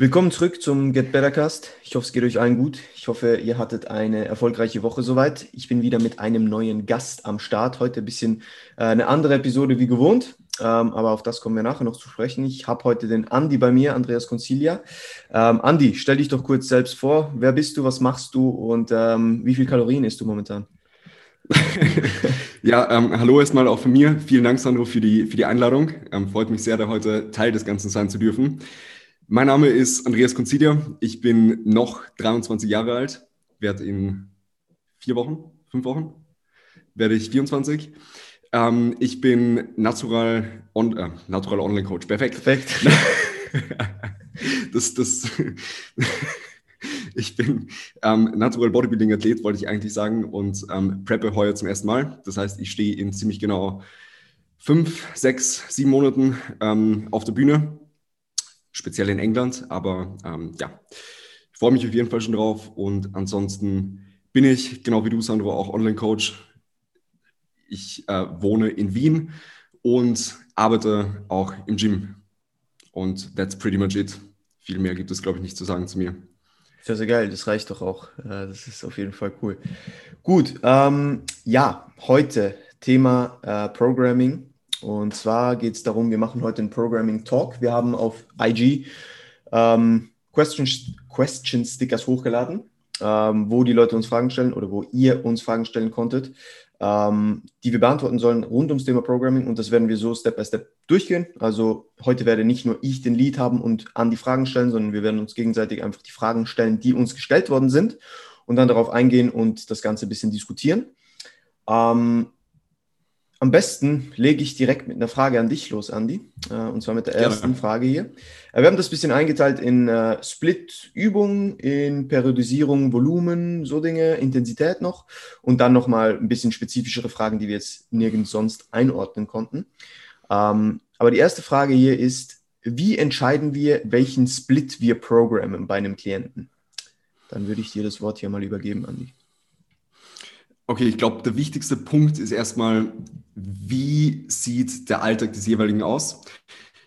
Willkommen zurück zum Get Better Cast. Ich hoffe, es geht euch allen gut. Ich hoffe, ihr hattet eine erfolgreiche Woche soweit. Ich bin wieder mit einem neuen Gast am Start. Heute ein bisschen äh, eine andere Episode wie gewohnt, ähm, aber auf das kommen wir nachher noch zu sprechen. Ich habe heute den Andi bei mir, Andreas Concilia. Ähm, Andi, stell dich doch kurz selbst vor. Wer bist du, was machst du und ähm, wie viel Kalorien isst du momentan? ja, ähm, hallo erstmal auch von mir. Vielen Dank, Sandro, für die, für die Einladung. Ähm, freut mich sehr, da heute Teil des Ganzen sein zu dürfen. Mein Name ist Andreas Considia. Ich bin noch 23 Jahre alt, werde in vier Wochen, fünf Wochen, werde ich 24. Ähm, ich bin Natural, on, äh, Natural Online Coach. Perfekt. Perfekt. das, das, ich bin ähm, Natural Bodybuilding Athlet, wollte ich eigentlich sagen, und ähm, preppe heuer zum ersten Mal. Das heißt, ich stehe in ziemlich genau fünf, sechs, sieben Monaten ähm, auf der Bühne speziell in England. Aber ähm, ja, ich freue mich auf jeden Fall schon drauf. Und ansonsten bin ich, genau wie du, Sandro, auch Online-Coach. Ich äh, wohne in Wien und arbeite auch im Gym. Und that's pretty much it. Viel mehr gibt es, glaube ich, nicht zu sagen zu mir. Sehr, sehr geil, das reicht doch auch. Äh, das ist auf jeden Fall cool. Gut, ähm, ja, heute Thema äh, Programming. Und zwar geht es darum, wir machen heute einen Programming Talk. Wir haben auf IG ähm, Question, Question Stickers hochgeladen, ähm, wo die Leute uns Fragen stellen oder wo ihr uns Fragen stellen konntet, ähm, die wir beantworten sollen rund ums Thema Programming. Und das werden wir so Step by Step durchgehen. Also heute werde nicht nur ich den Lead haben und an die Fragen stellen, sondern wir werden uns gegenseitig einfach die Fragen stellen, die uns gestellt worden sind und dann darauf eingehen und das Ganze ein bisschen diskutieren. Ähm, am besten lege ich direkt mit einer Frage an dich los, Andi. Äh, und zwar mit der ersten Gerne. Frage hier. Äh, wir haben das ein bisschen eingeteilt in äh, Split-Übungen, in Periodisierung, Volumen, so Dinge, Intensität noch. Und dann nochmal ein bisschen spezifischere Fragen, die wir jetzt nirgends sonst einordnen konnten. Ähm, aber die erste Frage hier ist, wie entscheiden wir, welchen Split wir programmen bei einem Klienten? Dann würde ich dir das Wort hier mal übergeben, Andi. Okay, ich glaube, der wichtigste Punkt ist erstmal, wie sieht der Alltag des jeweiligen aus?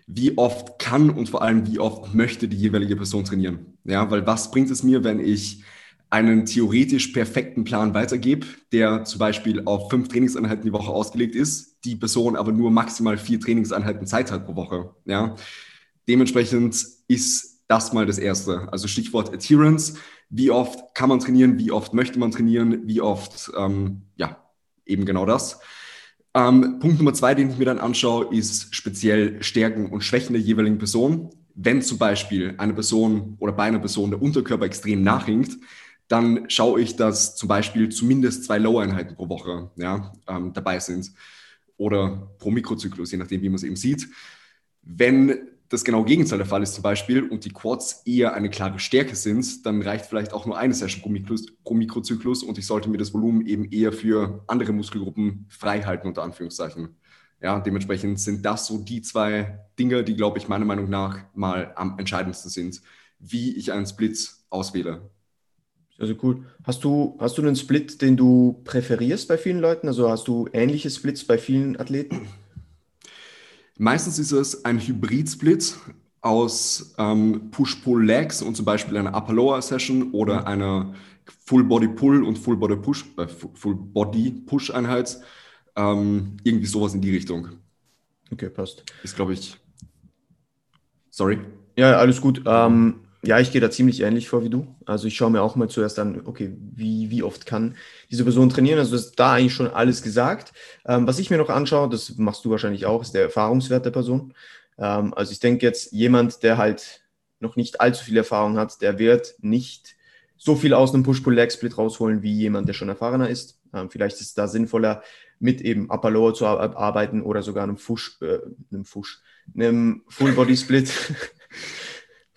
Wie oft kann und vor allem, wie oft möchte die jeweilige Person trainieren? Ja, weil was bringt es mir, wenn ich einen theoretisch perfekten Plan weitergebe, der zum Beispiel auf fünf Trainingseinheiten die Woche ausgelegt ist, die Person aber nur maximal vier Trainingseinheiten Zeit hat pro Woche. Ja? Dementsprechend ist das mal das Erste. Also Stichwort Adherence wie oft kann man trainieren, wie oft möchte man trainieren, wie oft, ähm, ja, eben genau das. Ähm, Punkt Nummer zwei, den ich mir dann anschaue, ist speziell Stärken und Schwächen der jeweiligen Person. Wenn zum Beispiel eine Person oder bei einer Person der Unterkörper extrem nachhinkt, dann schaue ich, dass zum Beispiel zumindest zwei Low-Einheiten pro Woche ja, ähm, dabei sind oder pro Mikrozyklus, je nachdem, wie man es eben sieht. Wenn das genau Gegenteil der Fall ist zum Beispiel und die Quads eher eine klare Stärke sind, dann reicht vielleicht auch nur eine Session pro, Mikrus, pro Mikrozyklus und ich sollte mir das Volumen eben eher für andere Muskelgruppen frei halten, unter Anführungszeichen. Ja, dementsprechend sind das so die zwei Dinge, die, glaube ich, meiner Meinung nach mal am entscheidendsten sind, wie ich einen Split auswähle. Also cool. Hast du, hast du einen Split, den du präferierst bei vielen Leuten? Also hast du ähnliche Splits bei vielen Athleten? Meistens ist es ein Hybrid-Split aus ähm, Push-Pull-Legs und zum Beispiel einer Upper-Lower-Session oder mhm. einer Full-Body-Pull und Full-Body-Push, äh, Full-Body-Push-Einheit. Ähm, irgendwie sowas in die Richtung. Okay, passt. Ist, glaube ich. Sorry. Ja, alles gut. Ähm, ja, ich gehe da ziemlich ähnlich vor wie du. Also ich schaue mir auch mal zuerst an, okay, wie, wie oft kann diese Person trainieren? Also ist da eigentlich schon alles gesagt. Ähm, was ich mir noch anschaue, das machst du wahrscheinlich auch, ist der Erfahrungswert der Person. Ähm, also ich denke jetzt, jemand, der halt noch nicht allzu viel Erfahrung hat, der wird nicht so viel aus einem Push-Pull-Leg-Split rausholen wie jemand, der schon erfahrener ist. Ähm, vielleicht ist es da sinnvoller, mit eben Upper Lower zu arbeiten oder sogar einem Fush, äh, einem Fush, einem Full-Body-Split.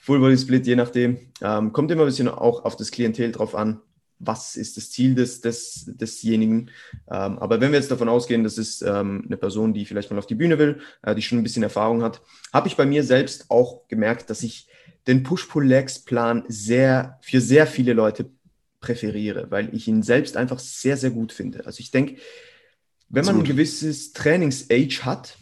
Full Body Split, je nachdem. Ähm, kommt immer ein bisschen auch auf das Klientel drauf an. Was ist das Ziel des, des, desjenigen? Ähm, aber wenn wir jetzt davon ausgehen, das ist ähm, eine Person, die vielleicht mal auf die Bühne will, äh, die schon ein bisschen Erfahrung hat, habe ich bei mir selbst auch gemerkt, dass ich den Push-Pull-Legs-Plan sehr, für sehr viele Leute präferiere, weil ich ihn selbst einfach sehr, sehr gut finde. Also ich denke, wenn man ein gewisses Trainings-Age hat,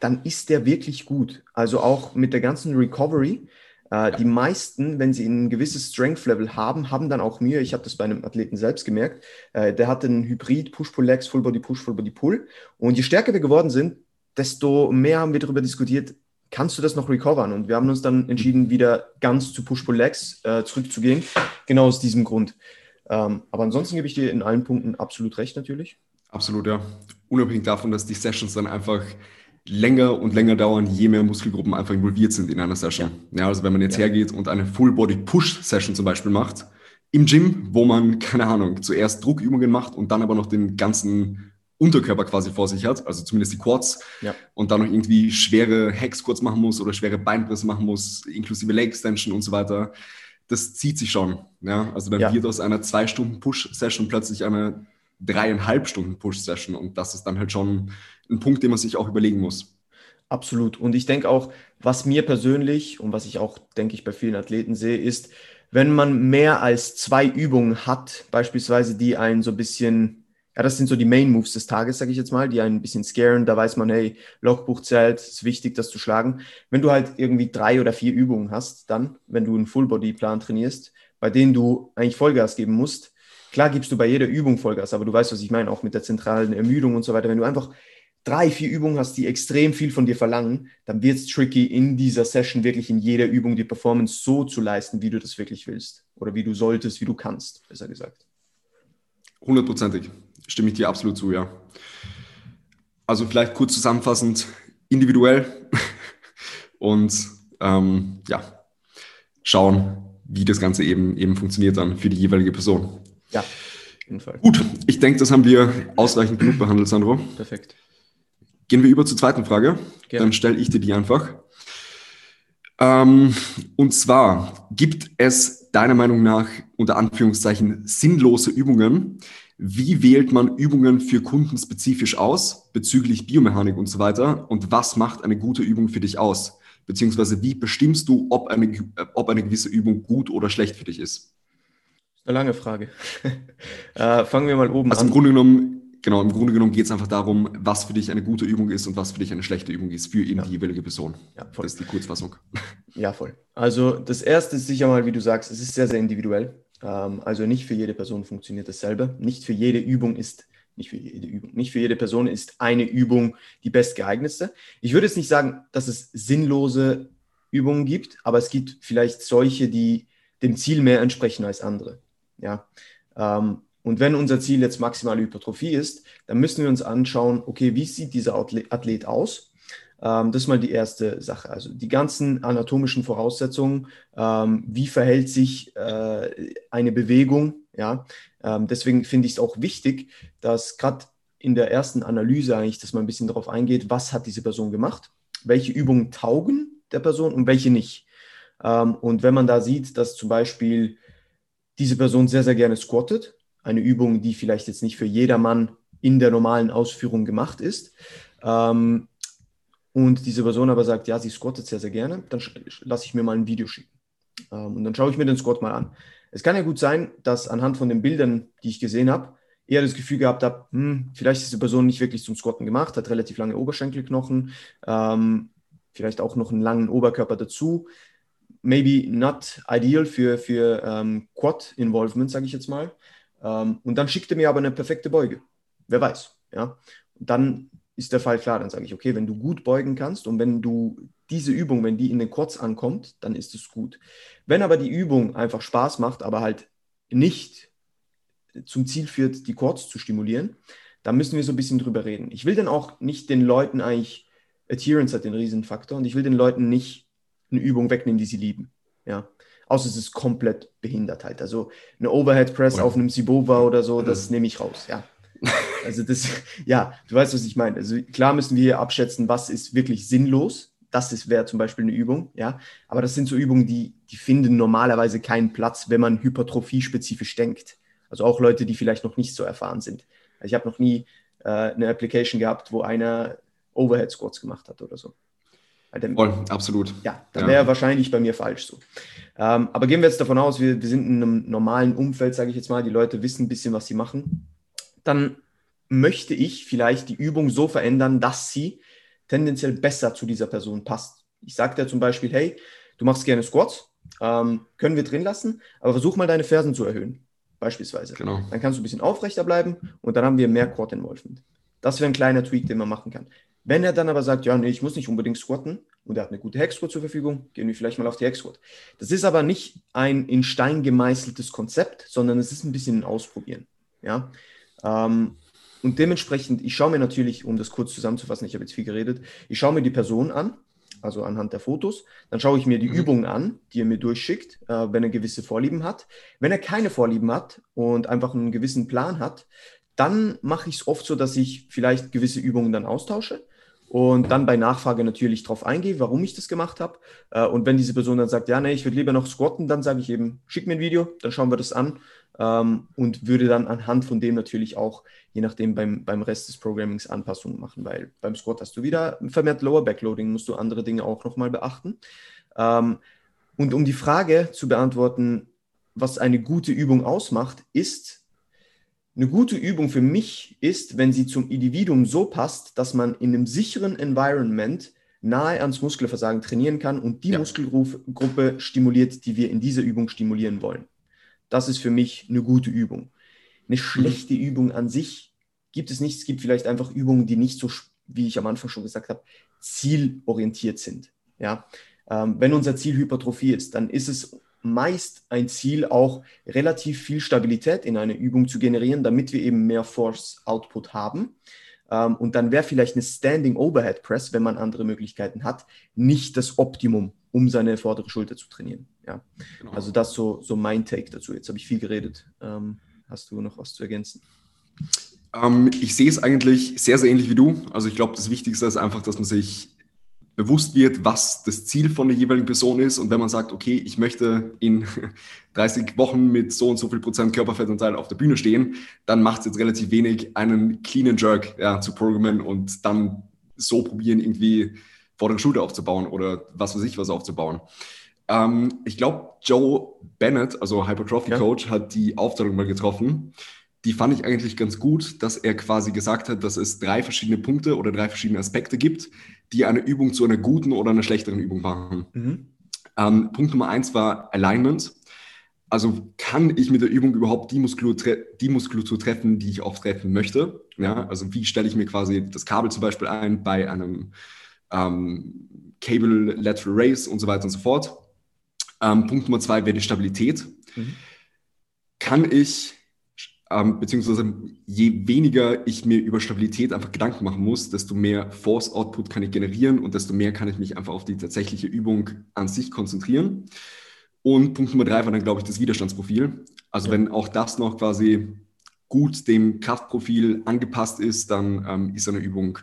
dann ist der wirklich gut. Also auch mit der ganzen Recovery Äh, ja. Die meisten, wenn sie ein gewisses Strength-Level haben, haben dann auch Mühe. Ich habe das bei einem Athleten selbst gemerkt. Äh, der hatte einen Hybrid Push-Pull-Legs, Full-Body-Push, Full-Body-Pull. Und je stärker wir geworden sind, desto mehr haben wir darüber diskutiert, kannst du das noch recovern? Und wir haben uns dann entschieden, wieder ganz zu Push-Pull-Legs äh, zurückzugehen. Genau aus diesem Grund. Ähm, aber ansonsten gebe ich dir in allen Punkten absolut recht natürlich. Absolut, ja. Unabhängig davon, dass die Sessions dann einfach länger und länger dauern, je mehr Muskelgruppen einfach involviert sind in einer Session. Ja, ja also wenn man jetzt ja. hergeht und eine Full-Body-Push-Session zum Beispiel macht, im Gym, wo man, keine Ahnung, zuerst Druckübungen macht und dann aber noch den ganzen Unterkörper quasi vor sich hat, also zumindest die Quads, ja. und dann noch irgendwie schwere Hex-Quads machen muss oder schwere Beinpresse machen muss, inklusive Leg Extension und so weiter, das zieht sich schon. Ja? Also dann wird aus einer zwei Stunden Push-Session plötzlich eine dreieinhalb Stunden Push-Session und das ist dann halt schon ein Punkt, den man sich auch überlegen muss. Absolut. Und ich denke auch, was mir persönlich und was ich auch, denke ich, bei vielen Athleten sehe, ist, wenn man mehr als zwei Übungen hat, beispielsweise die einen so ein bisschen, ja, das sind so die Main Moves des Tages, sage ich jetzt mal, die einen ein bisschen scaren, da weiß man, hey, Logbuch zählt, ist wichtig, das zu schlagen. Wenn du halt irgendwie drei oder vier Übungen hast, dann, wenn du einen Full-Body-Plan trainierst, bei denen du eigentlich Vollgas geben musst, klar gibst du bei jeder Übung Vollgas, aber du weißt, was ich meine, auch mit der zentralen Ermüdung und so weiter. Wenn du einfach drei, vier Übungen hast, die extrem viel von dir verlangen, dann wird es tricky, in dieser Session wirklich in jeder Übung die Performance so zu leisten, wie du das wirklich willst. Oder wie du solltest, wie du kannst, besser gesagt. Hundertprozentig. Stimme ich dir absolut zu, ja. Also vielleicht kurz zusammenfassend, individuell und ähm, ja, schauen, wie das Ganze eben, eben funktioniert dann für die jeweilige Person. Ja, auf jeden Fall. Gut, ich denke, das haben wir ausreichend genug behandelt, Sandro. Perfekt. Gehen wir über zur zweiten Frage. Gerne. Dann stelle ich dir die einfach. Ähm, und zwar, gibt es deiner Meinung nach unter Anführungszeichen sinnlose Übungen? Wie wählt man Übungen für Kunden spezifisch aus, bezüglich Biomechanik und so weiter? Und was macht eine gute Übung für dich aus? Beziehungsweise wie bestimmst du, ob eine, ob eine gewisse Übung gut oder schlecht für dich ist? Eine lange Frage. äh, fangen wir mal oben also an. Also im Grunde genommen, genau, im Grunde genommen geht es einfach darum, was für dich eine gute Übung ist und was für dich eine schlechte Übung ist für eben ja. die jeweilige Person. Ja, voll. Das ist die Kurzfassung. Ja, voll. Also das erste ist sicher mal, wie du sagst, es ist sehr, sehr individuell. Ähm, also nicht für jede Person funktioniert dasselbe. Nicht für jede Übung ist nicht für jede Übung, nicht für jede Person ist eine Übung die bestgeeignetste. Ich würde jetzt nicht sagen, dass es sinnlose Übungen gibt, aber es gibt vielleicht solche, die dem Ziel mehr entsprechen als andere. Ja. Ähm, und wenn unser Ziel jetzt maximale Hypertrophie ist, dann müssen wir uns anschauen, okay, wie sieht dieser Athlet aus? Ähm, das ist mal die erste Sache. Also die ganzen anatomischen Voraussetzungen, ähm, wie verhält sich äh, eine Bewegung? Ja, ähm, deswegen finde ich es auch wichtig, dass gerade in der ersten Analyse eigentlich, dass man ein bisschen darauf eingeht, was hat diese Person gemacht, welche Übungen taugen der Person und welche nicht. Ähm, und wenn man da sieht, dass zum Beispiel diese Person sehr, sehr gerne squattet, eine Übung, die vielleicht jetzt nicht für jedermann in der normalen Ausführung gemacht ist. Ähm, und diese Person aber sagt, ja, sie squattet sehr, sehr gerne, dann lasse ich mir mal ein Video schicken. Ähm, und dann schaue ich mir den Squat mal an. Es kann ja gut sein, dass anhand von den Bildern, die ich gesehen habe, eher das Gefühl gehabt habe, hm, vielleicht ist die Person nicht wirklich zum Squatten gemacht, hat relativ lange Oberschenkelknochen, ähm, vielleicht auch noch einen langen Oberkörper dazu. Maybe not ideal für, für ähm, Quad-Involvement, sage ich jetzt mal. Ähm, und dann schickt er mir aber eine perfekte Beuge. Wer weiß. Ja? Und dann ist der Fall klar. Dann sage ich, okay, wenn du gut beugen kannst und wenn du diese Übung, wenn die in den Quads ankommt, dann ist es gut. Wenn aber die Übung einfach Spaß macht, aber halt nicht zum Ziel führt, die Quads zu stimulieren, dann müssen wir so ein bisschen drüber reden. Ich will dann auch nicht den Leuten eigentlich, Adherence hat den Riesenfaktor und ich will den Leuten nicht eine Übung wegnehmen, die sie lieben. Ja. Außer es ist komplett behindert halt. Also eine Overhead Press auf einem Sibova oder so, das nehme ich raus, ja. Also das, ja, du weißt, was ich meine. Also klar müssen wir hier abschätzen, was ist wirklich sinnlos. Das wäre zum Beispiel eine Übung, ja. Aber das sind so Übungen, die, die finden normalerweise keinen Platz, wenn man hypertrophie-spezifisch denkt. Also auch Leute, die vielleicht noch nicht so erfahren sind. Also ich habe noch nie äh, eine Application gehabt, wo einer Overhead Squats gemacht hat oder so. Dann, Voll, absolut. Ja, dann wäre ja. wahrscheinlich bei mir falsch so. Ähm, aber gehen wir jetzt davon aus, wir, wir sind in einem normalen Umfeld, sage ich jetzt mal, die Leute wissen ein bisschen, was sie machen. Dann möchte ich vielleicht die Übung so verändern, dass sie tendenziell besser zu dieser Person passt. Ich sage dir zum Beispiel, hey, du machst gerne Squats, ähm, können wir drin lassen, aber versuch mal deine Fersen zu erhöhen, beispielsweise. Genau. Dann kannst du ein bisschen aufrechter bleiben und dann haben wir mehr Quad Involvement. Das wäre ein kleiner Tweak, den man machen kann. Wenn er dann aber sagt, ja, nee, ich muss nicht unbedingt squatten und er hat eine gute Hexquad zur Verfügung, gehen wir vielleicht mal auf die Hexquad. Das ist aber nicht ein in Stein gemeißeltes Konzept, sondern es ist ein bisschen ein Ausprobieren. Ja? Ähm, und dementsprechend, ich schaue mir natürlich, um das kurz zusammenzufassen, ich habe jetzt viel geredet, ich schaue mir die Person an, also anhand der Fotos. Dann schaue ich mir die mhm. Übungen an, die er mir durchschickt, äh, wenn er gewisse Vorlieben hat. Wenn er keine Vorlieben hat und einfach einen gewissen Plan hat, dann mache ich es oft so, dass ich vielleicht gewisse Übungen dann austausche und dann bei Nachfrage natürlich darauf eingehe, warum ich das gemacht habe. Äh, und wenn diese Person dann sagt, ja, nee, ich würde lieber noch squatten, dann sage ich eben, schick mir ein Video, dann schauen wir das an ähm, und würde dann anhand von dem natürlich auch, je nachdem, beim, beim Rest des Programmings Anpassungen machen, weil beim Squat hast du wieder vermehrt Lower Backloading, musst du andere Dinge auch nochmal beachten. Ähm, und um die Frage zu beantworten, was eine gute Übung ausmacht, ist, eine gute Übung für mich ist, wenn sie zum Individuum so passt, dass man in einem sicheren Environment nahe ans Muskelversagen trainieren kann und die ja. Muskelgruppe stimuliert, die wir in dieser Übung stimulieren wollen. Das ist für mich eine gute Übung. Eine schlechte mhm. Übung an sich gibt es nicht. Es gibt vielleicht einfach Übungen, die nicht so, wie ich am Anfang schon gesagt habe, zielorientiert sind. Ja? Ähm, wenn unser Ziel Hypertrophie ist, dann ist es meist ein Ziel, auch relativ viel Stabilität in einer Übung zu generieren, damit wir eben mehr Force Output haben. Ähm, und dann wäre vielleicht eine Standing Overhead Press, wenn man andere Möglichkeiten hat, nicht das Optimum, um seine vordere Schulter zu trainieren. Ja. Genau. Also das so, so mein Take dazu. Jetzt habe ich viel geredet. Ähm, hast du noch was zu ergänzen? Ähm, ich sehe es eigentlich sehr, sehr ähnlich wie du. Also ich glaube, das Wichtigste ist einfach, dass man sich bewusst wird, was das Ziel von der jeweiligen Person ist. Und wenn man sagt, okay, ich möchte in 30 Wochen mit so und so viel Prozent Körperfettanteil auf der Bühne stehen, dann macht es jetzt relativ wenig, einen cleanen Jerk ja, zu programmen und dann so probieren, irgendwie vordere Schulter aufzubauen oder was weiß ich was aufzubauen. Ähm, ich glaube, Joe Bennett, also Hypertrophy Coach, ja. hat die Aufteilung mal getroffen die fand ich eigentlich ganz gut, dass er quasi gesagt hat, dass es drei verschiedene Punkte oder drei verschiedene Aspekte gibt, die eine Übung zu einer guten oder einer schlechteren Übung machen. Mhm. Ähm, Punkt Nummer eins war Alignment. Also kann ich mit der Übung überhaupt die Muskulatur, die Muskulatur treffen, die ich auch treffen möchte? Ja, also wie stelle ich mir quasi das Kabel zum Beispiel ein bei einem ähm, Cable Lateral Race und so weiter und so fort. Ähm, Punkt Nummer zwei wäre die Stabilität. Mhm. Kann ich ähm, beziehungsweise je weniger ich mir über Stabilität einfach Gedanken machen muss, desto mehr Force Output kann ich generieren und desto mehr kann ich mich einfach auf die tatsächliche Übung an sich konzentrieren. Und Punkt Nummer drei war dann, glaube ich, das Widerstandsprofil. Also ja. wenn auch das noch quasi gut dem Kraftprofil angepasst ist, dann ähm, ist eine Übung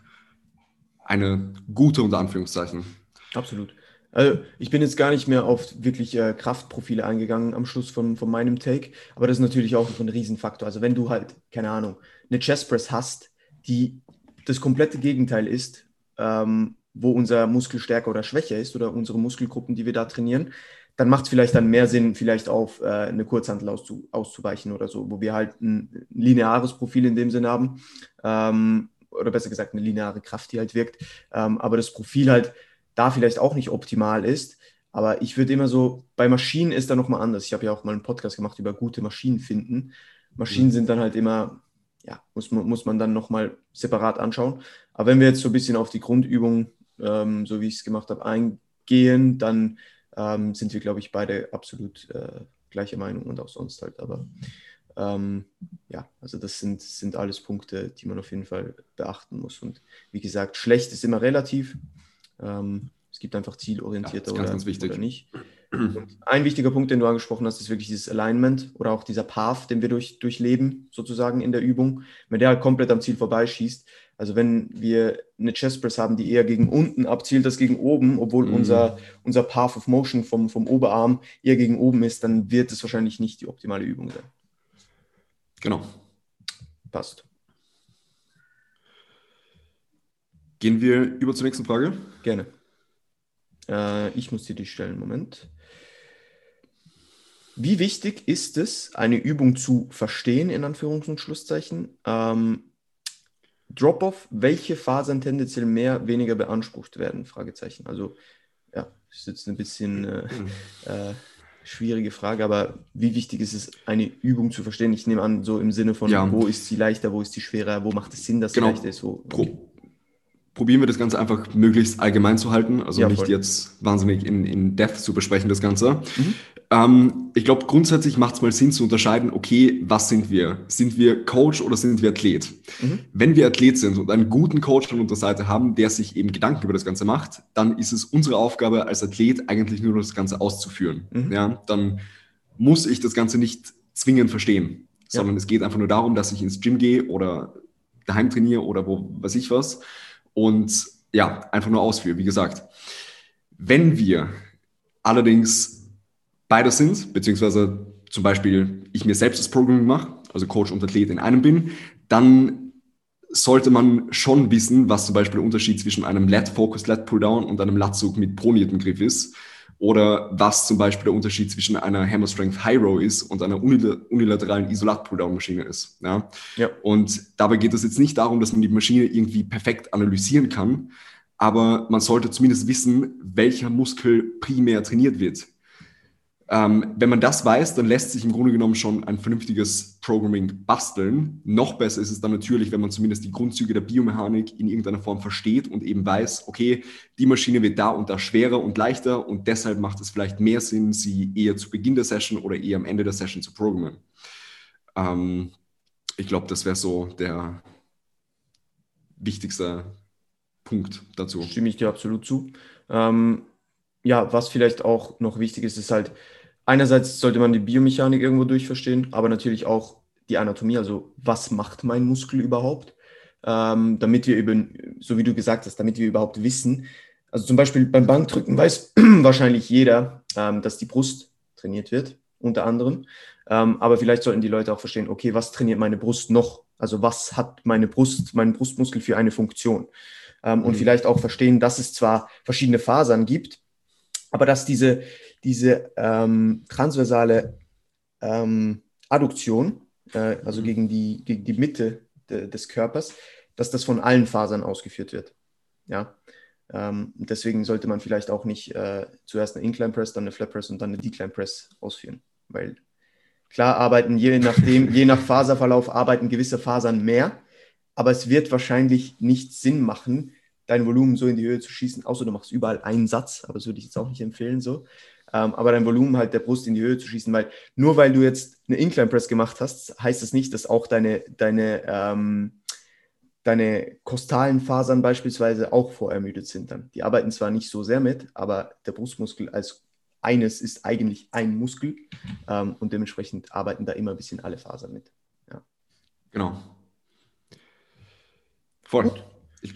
eine gute unter Anführungszeichen. Absolut. Also ich bin jetzt gar nicht mehr auf wirklich äh, Kraftprofile eingegangen am Schluss von, von meinem Take, aber das ist natürlich auch ein Riesenfaktor. Also wenn du halt, keine Ahnung, eine Chestpress hast, die das komplette Gegenteil ist, ähm, wo unser Muskel stärker oder schwächer ist oder unsere Muskelgruppen, die wir da trainieren, dann macht es vielleicht dann mehr Sinn, vielleicht auf äh, eine Kurzhantel auszu auszuweichen oder so, wo wir halt ein lineares Profil in dem Sinn haben. Ähm, oder besser gesagt eine lineare Kraft, die halt wirkt. Ähm, aber das Profil halt da vielleicht auch nicht optimal ist. Aber ich würde immer so, bei Maschinen ist da nochmal anders. Ich habe ja auch mal einen Podcast gemacht über gute Maschinen finden. Maschinen mhm. sind dann halt immer, ja, muss man, muss man dann nochmal separat anschauen. Aber wenn wir jetzt so ein bisschen auf die Grundübung, ähm, so wie ich es gemacht habe, eingehen, dann ähm, sind wir, glaube ich, beide absolut äh, gleicher Meinung und auch sonst halt. Aber ähm, ja, also das sind, sind alles Punkte, die man auf jeden Fall beachten muss. Und wie gesagt, schlecht ist immer relativ. Ähm, es gibt einfach zielorientierter ja, oder, oder, nicht. Und ein wichtiger Punkt, den du angesprochen hast, ist wirklich dieses Alignment oder auch dieser Path, den wir durch, durchleben, sozusagen in der Übung. Wenn der halt komplett am Ziel vorbeischießt, also wenn wir eine Chest Press haben, die eher gegen unten abzielt als gegen oben, obwohl mhm. unser, unser Path of Motion vom, vom Oberarm eher gegen oben ist, dann wird es wahrscheinlich nicht die optimale Übung sein. Genau. Passt. Gehen wir über zur nächsten Frage? Gerne. Äh, ich muss dir die stellen. Moment. Wie wichtig ist es, eine Übung zu verstehen, in Anführungs- und Schlusszeichen? Ähm, Drop-off, welche Fasern tendenziell mehr, weniger beansprucht werden? Fragezeichen. Also, ja, ist jetzt ein bisschen äh, äh, schwierige Frage, aber wie wichtig ist es, eine Übung zu verstehen? Ich nehme an, so im Sinne von, ja. wo ist sie leichter, wo ist sie schwerer, wo macht es Sinn, dass genau. sie leichter ist? Wo, okay. Pro probieren wir das Ganze einfach möglichst allgemein zu halten, also ja, nicht voll. jetzt wahnsinnig in, in Depth zu besprechen, das Ganze. Mhm. Ähm, ich glaube, grundsätzlich macht es mal Sinn zu unterscheiden, okay, was sind wir? Sind wir Coach oder sind wir Athlet? Mhm. Wenn wir Athlet sind und einen guten Coach an unserer Seite haben, der sich eben Gedanken über das Ganze macht, dann ist es unsere Aufgabe als Athlet eigentlich nur das Ganze auszuführen. Mhm. Ja, dann muss ich das Ganze nicht zwingend verstehen, sondern ja. es geht einfach nur darum, dass ich ins Gym gehe oder daheim trainiere oder wo weiß ich was und ja, einfach nur ausführe, wie gesagt. Wenn wir allerdings beide sind, beziehungsweise zum Beispiel ich mir selbst das Programming mache, also Coach und Athlet in einem bin, dann sollte man schon wissen, was zum Beispiel der Unterschied zwischen einem Lat Focus Lat Pulldown und einem Latzug mit pronierten Griff ist oder was zum Beispiel der Unterschied zwischen einer Hammer Strength High Row ist und einer unilateralen Isolat-Pulldown-Maschine ist. Ja? ja? Und dabei geht es jetzt nicht darum, dass man die Maschine irgendwie perfekt analysieren kann, aber man sollte zumindest wissen, welcher Muskel primär trainiert wird. Ähm, wenn man das weiß, dann lässt sich im Grunde genommen schon ein vernünftiges Programming basteln. Noch besser ist es dann natürlich, wenn man zumindest die Grundzüge der Biomechanik in irgendeiner Form versteht und eben weiß, okay, die Maschine wird da und da schwerer und leichter und deshalb macht es vielleicht mehr Sinn, sie eher zu Beginn der Session oder eher am Ende der Session zu programmen. Ähm, ich glaube, das wäre so der wichtigste Punkt dazu. Stimme ich dir absolut zu. Ähm, ja, was vielleicht auch noch wichtig ist, ist halt, einerseits sollte man die Biomechanik irgendwo durchverstehen, aber natürlich auch die Anatomie, also was macht mein Muskel überhaupt, ähm, damit wir eben, so wie du gesagt hast, damit wir überhaupt wissen, also zum Beispiel beim Bankdrücken weiß wahrscheinlich jeder, ähm, dass die Brust trainiert wird, unter anderem. Ähm, aber vielleicht sollten die Leute auch verstehen, okay, was trainiert meine Brust noch? Also was hat meine Brust, mein Brustmuskel für eine Funktion? Ähm, mhm. Und vielleicht auch verstehen, dass es zwar verschiedene Fasern gibt, aber dass diese, diese ähm, transversale ähm, Adduktion, äh, also mhm. gegen die, gegen die Mitte de, des Körpers, dass das von allen Fasern ausgeführt wird. Ja. Ähm, deswegen sollte man vielleicht auch nicht äh, zuerst eine Incline Press, dann eine Flat Press und dann eine Decline Press ausführen. Weil klar arbeiten je nachdem, je nach Faserverlauf arbeiten gewisse Fasern mehr, aber es wird wahrscheinlich nicht Sinn machen, dein Volumen so in die Höhe zu schießen, außer du machst überall einen Satz, aber das würde ich jetzt auch nicht empfehlen so. Ähm, aber dein Volumen halt der Brust in die Höhe zu schießen, weil nur weil du jetzt eine Incline Press gemacht hast, heißt das nicht, dass auch deine, deine, ähm, deine kostalen Fasern beispielsweise auch vorermüdet sind dann. Die arbeiten zwar nicht so sehr mit, aber der Brustmuskel als eines ist eigentlich ein Muskel ähm, und dementsprechend arbeiten da immer ein bisschen alle Fasern mit. Ja. Genau. Voll. Ich,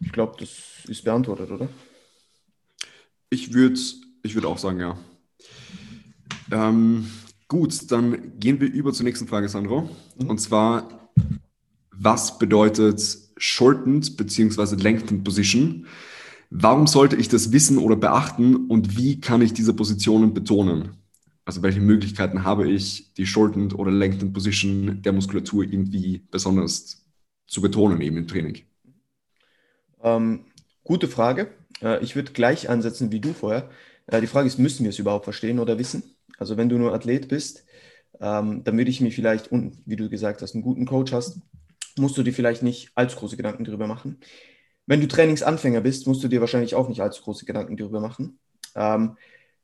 ich glaube, das ist beantwortet, oder? Ich würde ich würde auch sagen, ja. Ähm, gut, dann gehen wir über zur nächsten Frage, Sandro. Mhm. Und zwar, was bedeutet shortened bzw. lengthened Position? Warum sollte ich das wissen oder beachten und wie kann ich diese Positionen betonen? Also welche Möglichkeiten habe ich, die shortened oder lengthened Position der Muskulatur irgendwie besonders zu betonen eben im Training? Ähm, gute Frage. Äh, ich würde gleich ansetzen wie du vorher. Äh, die Frage ist, müssen wir es überhaupt verstehen oder wissen? Also wenn du nur Athlet bist, ähm, dann würde ich mir vielleicht, und wie du gesagt hast, einen guten Coach hast, musst du dir vielleicht nicht allzu große Gedanken darüber machen. Wenn du Trainingsanfänger bist, musst du dir wahrscheinlich auch nicht allzu große Gedanken darüber machen. Ähm,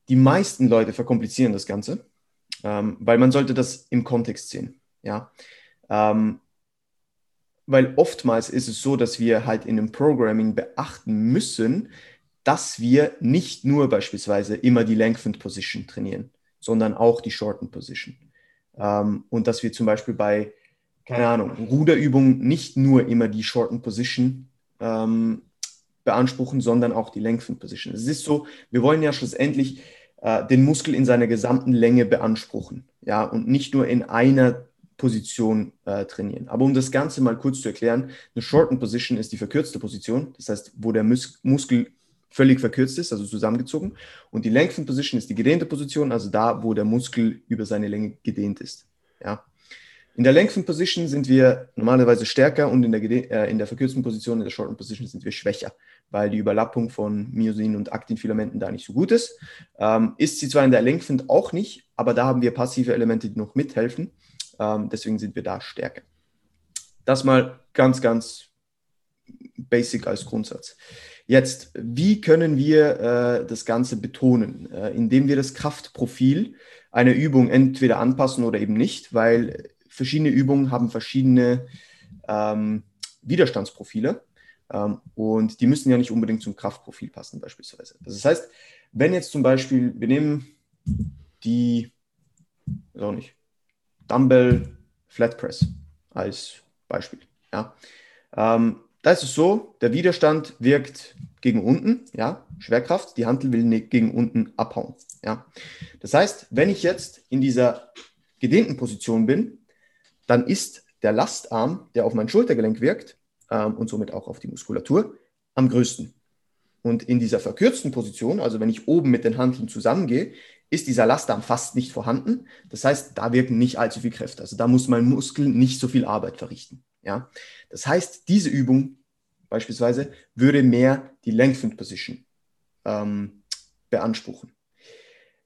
die meisten Leute verkomplizieren das Ganze, ähm, weil man sollte das im Kontext sehen. Ja? Ähm, weil oftmals ist es so, dass wir halt in einem Programming beachten müssen, dass wir nicht nur beispielsweise immer die Lengthened Position trainieren, sondern auch die Shortened Position. Ähm, und dass wir zum Beispiel bei, keine Ahnung, Ruderübungen nicht nur immer die Shortened Position ähm, beanspruchen, sondern auch die Lengthened Position. Es ist so, wir wollen ja schlussendlich äh, den Muskel in seiner gesamten Länge beanspruchen, ja, und nicht nur in einer Position äh, trainieren. Aber um das Ganze mal kurz zu erklären, eine Shortened Position ist die verkürzte Position, das heißt, wo der Mus Muskel völlig verkürzt ist, also zusammengezogen. Und die Lengthened Position ist die gedehnte Position, also da, wo der Muskel über seine Länge gedehnt ist. Ja. In der Lengthen Position sind wir normalerweise stärker und in der, äh, in der verkürzten Position, in der Shorten Position, sind wir schwächer, weil die Überlappung von Myosin und Aktinfilamenten da nicht so gut ist. Ähm, ist sie zwar in der Lengthen auch nicht, aber da haben wir passive Elemente, die noch mithelfen. Ähm, deswegen sind wir da stärker. Das mal ganz, ganz basic als Grundsatz. Jetzt, wie können wir äh, das Ganze betonen? Äh, indem wir das Kraftprofil einer Übung entweder anpassen oder eben nicht, weil verschiedene Übungen haben verschiedene ähm, Widerstandsprofile ähm, und die müssen ja nicht unbedingt zum Kraftprofil passen beispielsweise. Das heißt, wenn jetzt zum Beispiel, wir nehmen die, auch nicht, Dumbbell Flat Press als Beispiel. Ja. Ähm, da ist es so, der Widerstand wirkt gegen unten, ja, Schwerkraft, die Handel will gegen unten abhauen, ja. Das heißt, wenn ich jetzt in dieser gedehnten Position bin, dann ist der Lastarm, der auf mein Schultergelenk wirkt ähm, und somit auch auf die Muskulatur, am größten. Und in dieser verkürzten Position, also wenn ich oben mit den Handeln zusammengehe, ist dieser Lastarm fast nicht vorhanden. Das heißt, da wirken nicht allzu viel Kräfte. Also da muss mein Muskel nicht so viel Arbeit verrichten. Ja? Das heißt, diese Übung beispielsweise würde mehr die Lengthened Position ähm, beanspruchen.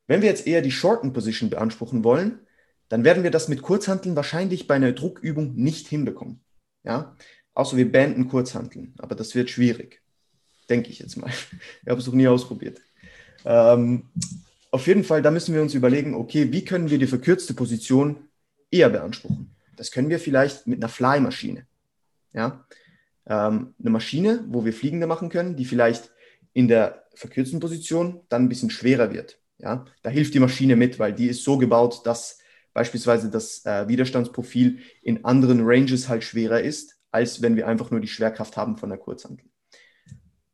Wenn wir jetzt eher die Shortened Position beanspruchen wollen, dann werden wir das mit Kurzhanteln wahrscheinlich bei einer Druckübung nicht hinbekommen. Ja? Außer wir beenden Kurzhanteln, aber das wird schwierig. Denke ich jetzt mal. Ich habe es noch nie ausprobiert. Ähm, auf jeden Fall, da müssen wir uns überlegen, okay, wie können wir die verkürzte Position eher beanspruchen? Das können wir vielleicht mit einer Fly-Maschine. Ja? Ähm, eine Maschine, wo wir Fliegende machen können, die vielleicht in der verkürzten Position dann ein bisschen schwerer wird. Ja? Da hilft die Maschine mit, weil die ist so gebaut, dass beispielsweise das äh, Widerstandsprofil in anderen Ranges halt schwerer ist, als wenn wir einfach nur die Schwerkraft haben von der Kurzhantel.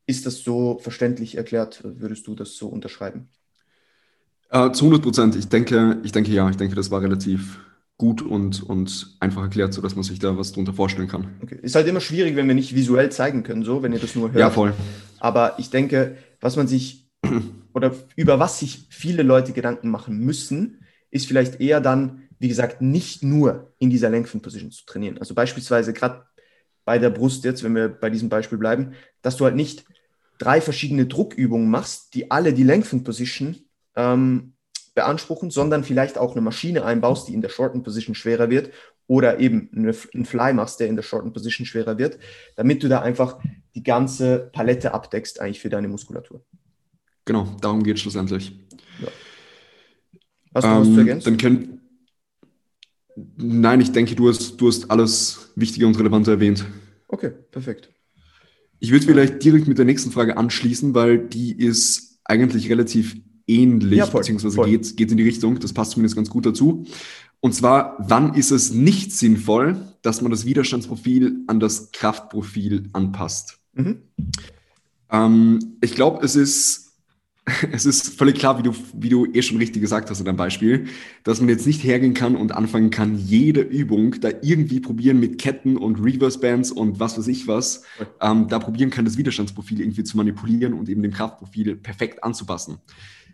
Ist das so verständlich erklärt? Würdest du das so unterschreiben? Äh, zu 100 Prozent. Ich denke, ich denke ja. Ich denke, das war relativ gut und, und einfach erklärt, sodass man sich da was drunter vorstellen kann. Okay. Ist halt immer schwierig, wenn wir nicht visuell zeigen können, so, wenn ihr das nur hört. Ja, voll. Aber ich denke, was man sich oder über was sich viele Leute Gedanken machen müssen, ist vielleicht eher dann, wie gesagt, nicht nur in dieser Lengthen Position zu trainieren. Also beispielsweise gerade bei der Brust jetzt, wenn wir bei diesem Beispiel bleiben, dass du halt nicht drei verschiedene Druckübungen machst, die alle die Lengthen Position ähm, beanspruchen, sondern vielleicht auch eine Maschine einbaust, die in der Shorten Position schwerer wird oder eben eine, einen Fly machst, der in der Shorten Position schwerer wird, damit du da einfach die ganze Palette abdeckst eigentlich für deine Muskulatur. Genau, darum geht es schlussendlich. Ja. Hast du ähm, was zu ergänzen? Dann könnt, Nein, ich denke, du hast, du hast alles Wichtige und Relevante erwähnt. Okay, perfekt. Ich würde vielleicht direkt mit der nächsten Frage anschließen, weil die ist eigentlich relativ ähnlich, ja, voll, beziehungsweise voll. Geht, geht in die Richtung. Das passt zumindest ganz gut dazu. Und zwar, wann ist es nicht sinnvoll, dass man das Widerstandsprofil an das Kraftprofil anpasst? Mhm. Ähm, ich glaube, es ist es ist völlig klar, wie du, wie du eh schon richtig gesagt hast in deinem Beispiel, dass man jetzt nicht hergehen kann und anfangen kann, jede Übung da irgendwie probieren mit Ketten und Reverse Bands und was weiß ich was, ähm, da probieren kann, das Widerstandsprofil irgendwie zu manipulieren und eben dem Kraftprofil perfekt anzupassen.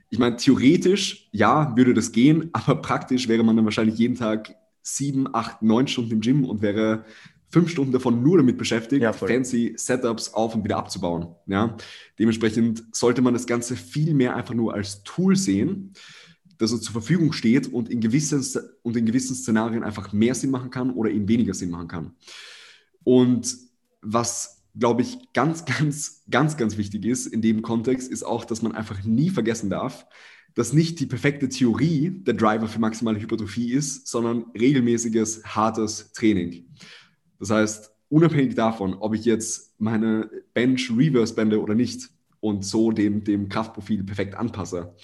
Ich meine, theoretisch, ja, würde das gehen, aber praktisch wäre man dann wahrscheinlich jeden Tag sieben, acht, neun Stunden im Gym und wäre fünf Stunden davon nur damit beschäftigt, ja, fancy Setups auf und wieder abzubauen. Ja? Dementsprechend sollte man das Ganze viel mehr einfach nur als Tool sehen, das uns zur Verfügung steht und in gewissen, und in gewissen Szenarien einfach mehr Sinn machen kann oder eben weniger Sinn machen kann. Und was glaube ich, ganz, ganz, ganz, ganz wichtig ist in dem Kontext, ist auch, dass man einfach nie vergessen darf, dass nicht die perfekte Theorie der Driver für maximale Hypertrophie ist, sondern regelmäßiges, hartes Training. Das heißt, unabhängig davon, ob ich jetzt meine Bench Reverse bände oder nicht und so dem, dem Kraftprofil perfekt anpasse,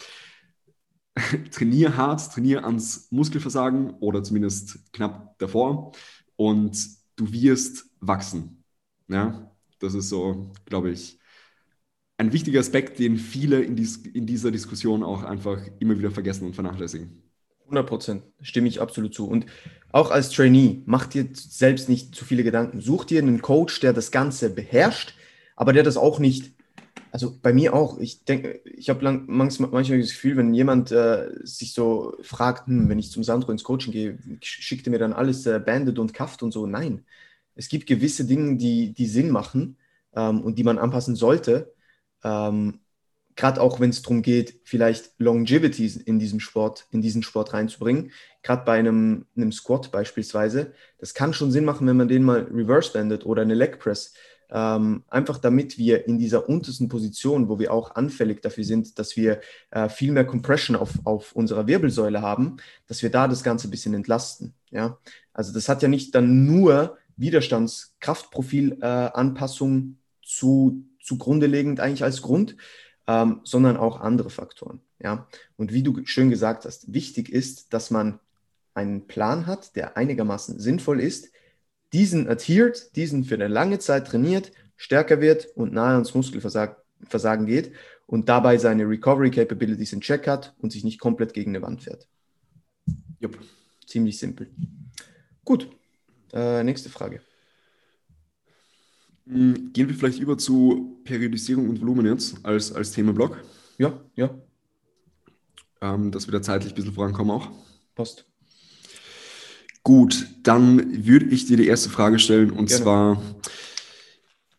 trainiere hart, trainiere ans Muskelversagen oder zumindest knapp davor und du wirst wachsen. Ja? Das ist so, glaube ich, ein wichtiger Aspekt, den viele in, dies, in dieser Diskussion auch einfach immer wieder vergessen und vernachlässigen. 100 Prozent, stimme ich absolut zu. Und auch als Trainee, mach dir selbst nicht zu viele Gedanken. Such dir einen Coach, der das Ganze beherrscht, aber der das auch nicht Also bei mir auch. Ich denke, ich habe manchmal, manchmal das Gefühl, wenn jemand äh, sich so fragt, hm, wenn ich zum Sandro ins Coaching gehe, schickt er mir dann alles äh, banded und kafft und so. Nein. Es gibt gewisse Dinge, die, die Sinn machen ähm, und die man anpassen sollte. Ähm, Gerade auch wenn es darum geht, vielleicht Longevity in diesem Sport, in diesen Sport reinzubringen. Gerade bei einem, einem Squat beispielsweise. Das kann schon Sinn machen, wenn man den mal reverse bandet oder eine Leg Press ähm, einfach damit wir in dieser untersten Position, wo wir auch anfällig dafür sind, dass wir äh, viel mehr Compression auf, auf unserer Wirbelsäule haben, dass wir da das Ganze ein bisschen entlasten. Ja? Also das hat ja nicht dann nur Widerstandskraftprofilanpassung äh, zu, zugrunde legend eigentlich als Grund, ähm, sondern auch andere Faktoren. Ja? Und wie du schön gesagt hast, wichtig ist, dass man einen Plan hat, der einigermaßen sinnvoll ist, diesen adhered, diesen für eine lange Zeit trainiert, stärker wird und nahe ans Muskelversagen geht und dabei seine Recovery Capabilities in Check hat und sich nicht komplett gegen eine Wand fährt. Jupp. Ziemlich simpel. Gut, äh, nächste Frage. Hm, gehen wir vielleicht über zu Periodisierung und Volumen jetzt als, als Themenblock? Ja, ja. Ähm, dass wir da zeitlich ein bisschen vorankommen auch. Passt. Gut, dann würde ich dir die erste Frage stellen und Gerne. zwar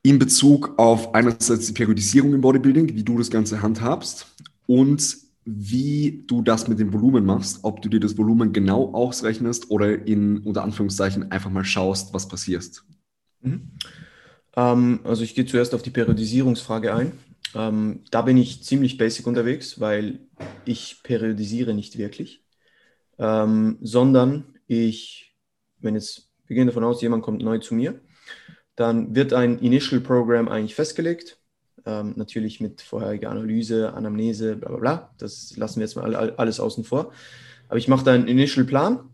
in Bezug auf einerseits die Periodisierung im Bodybuilding, wie du das Ganze handhabst und wie du das mit dem Volumen machst, ob du dir das Volumen genau ausrechnest oder in unter Anführungszeichen einfach mal schaust, was passiert. Mhm. Ähm, also ich gehe zuerst auf die Periodisierungsfrage ein. Ähm, da bin ich ziemlich basic unterwegs, weil ich periodisiere nicht wirklich, ähm, sondern ich, wenn jetzt, wir gehen davon aus, jemand kommt neu zu mir, dann wird ein Initial Program eigentlich festgelegt. Ähm, natürlich mit vorheriger Analyse, Anamnese, bla bla bla. Das lassen wir jetzt mal alles außen vor. Aber ich mache da einen Initial Plan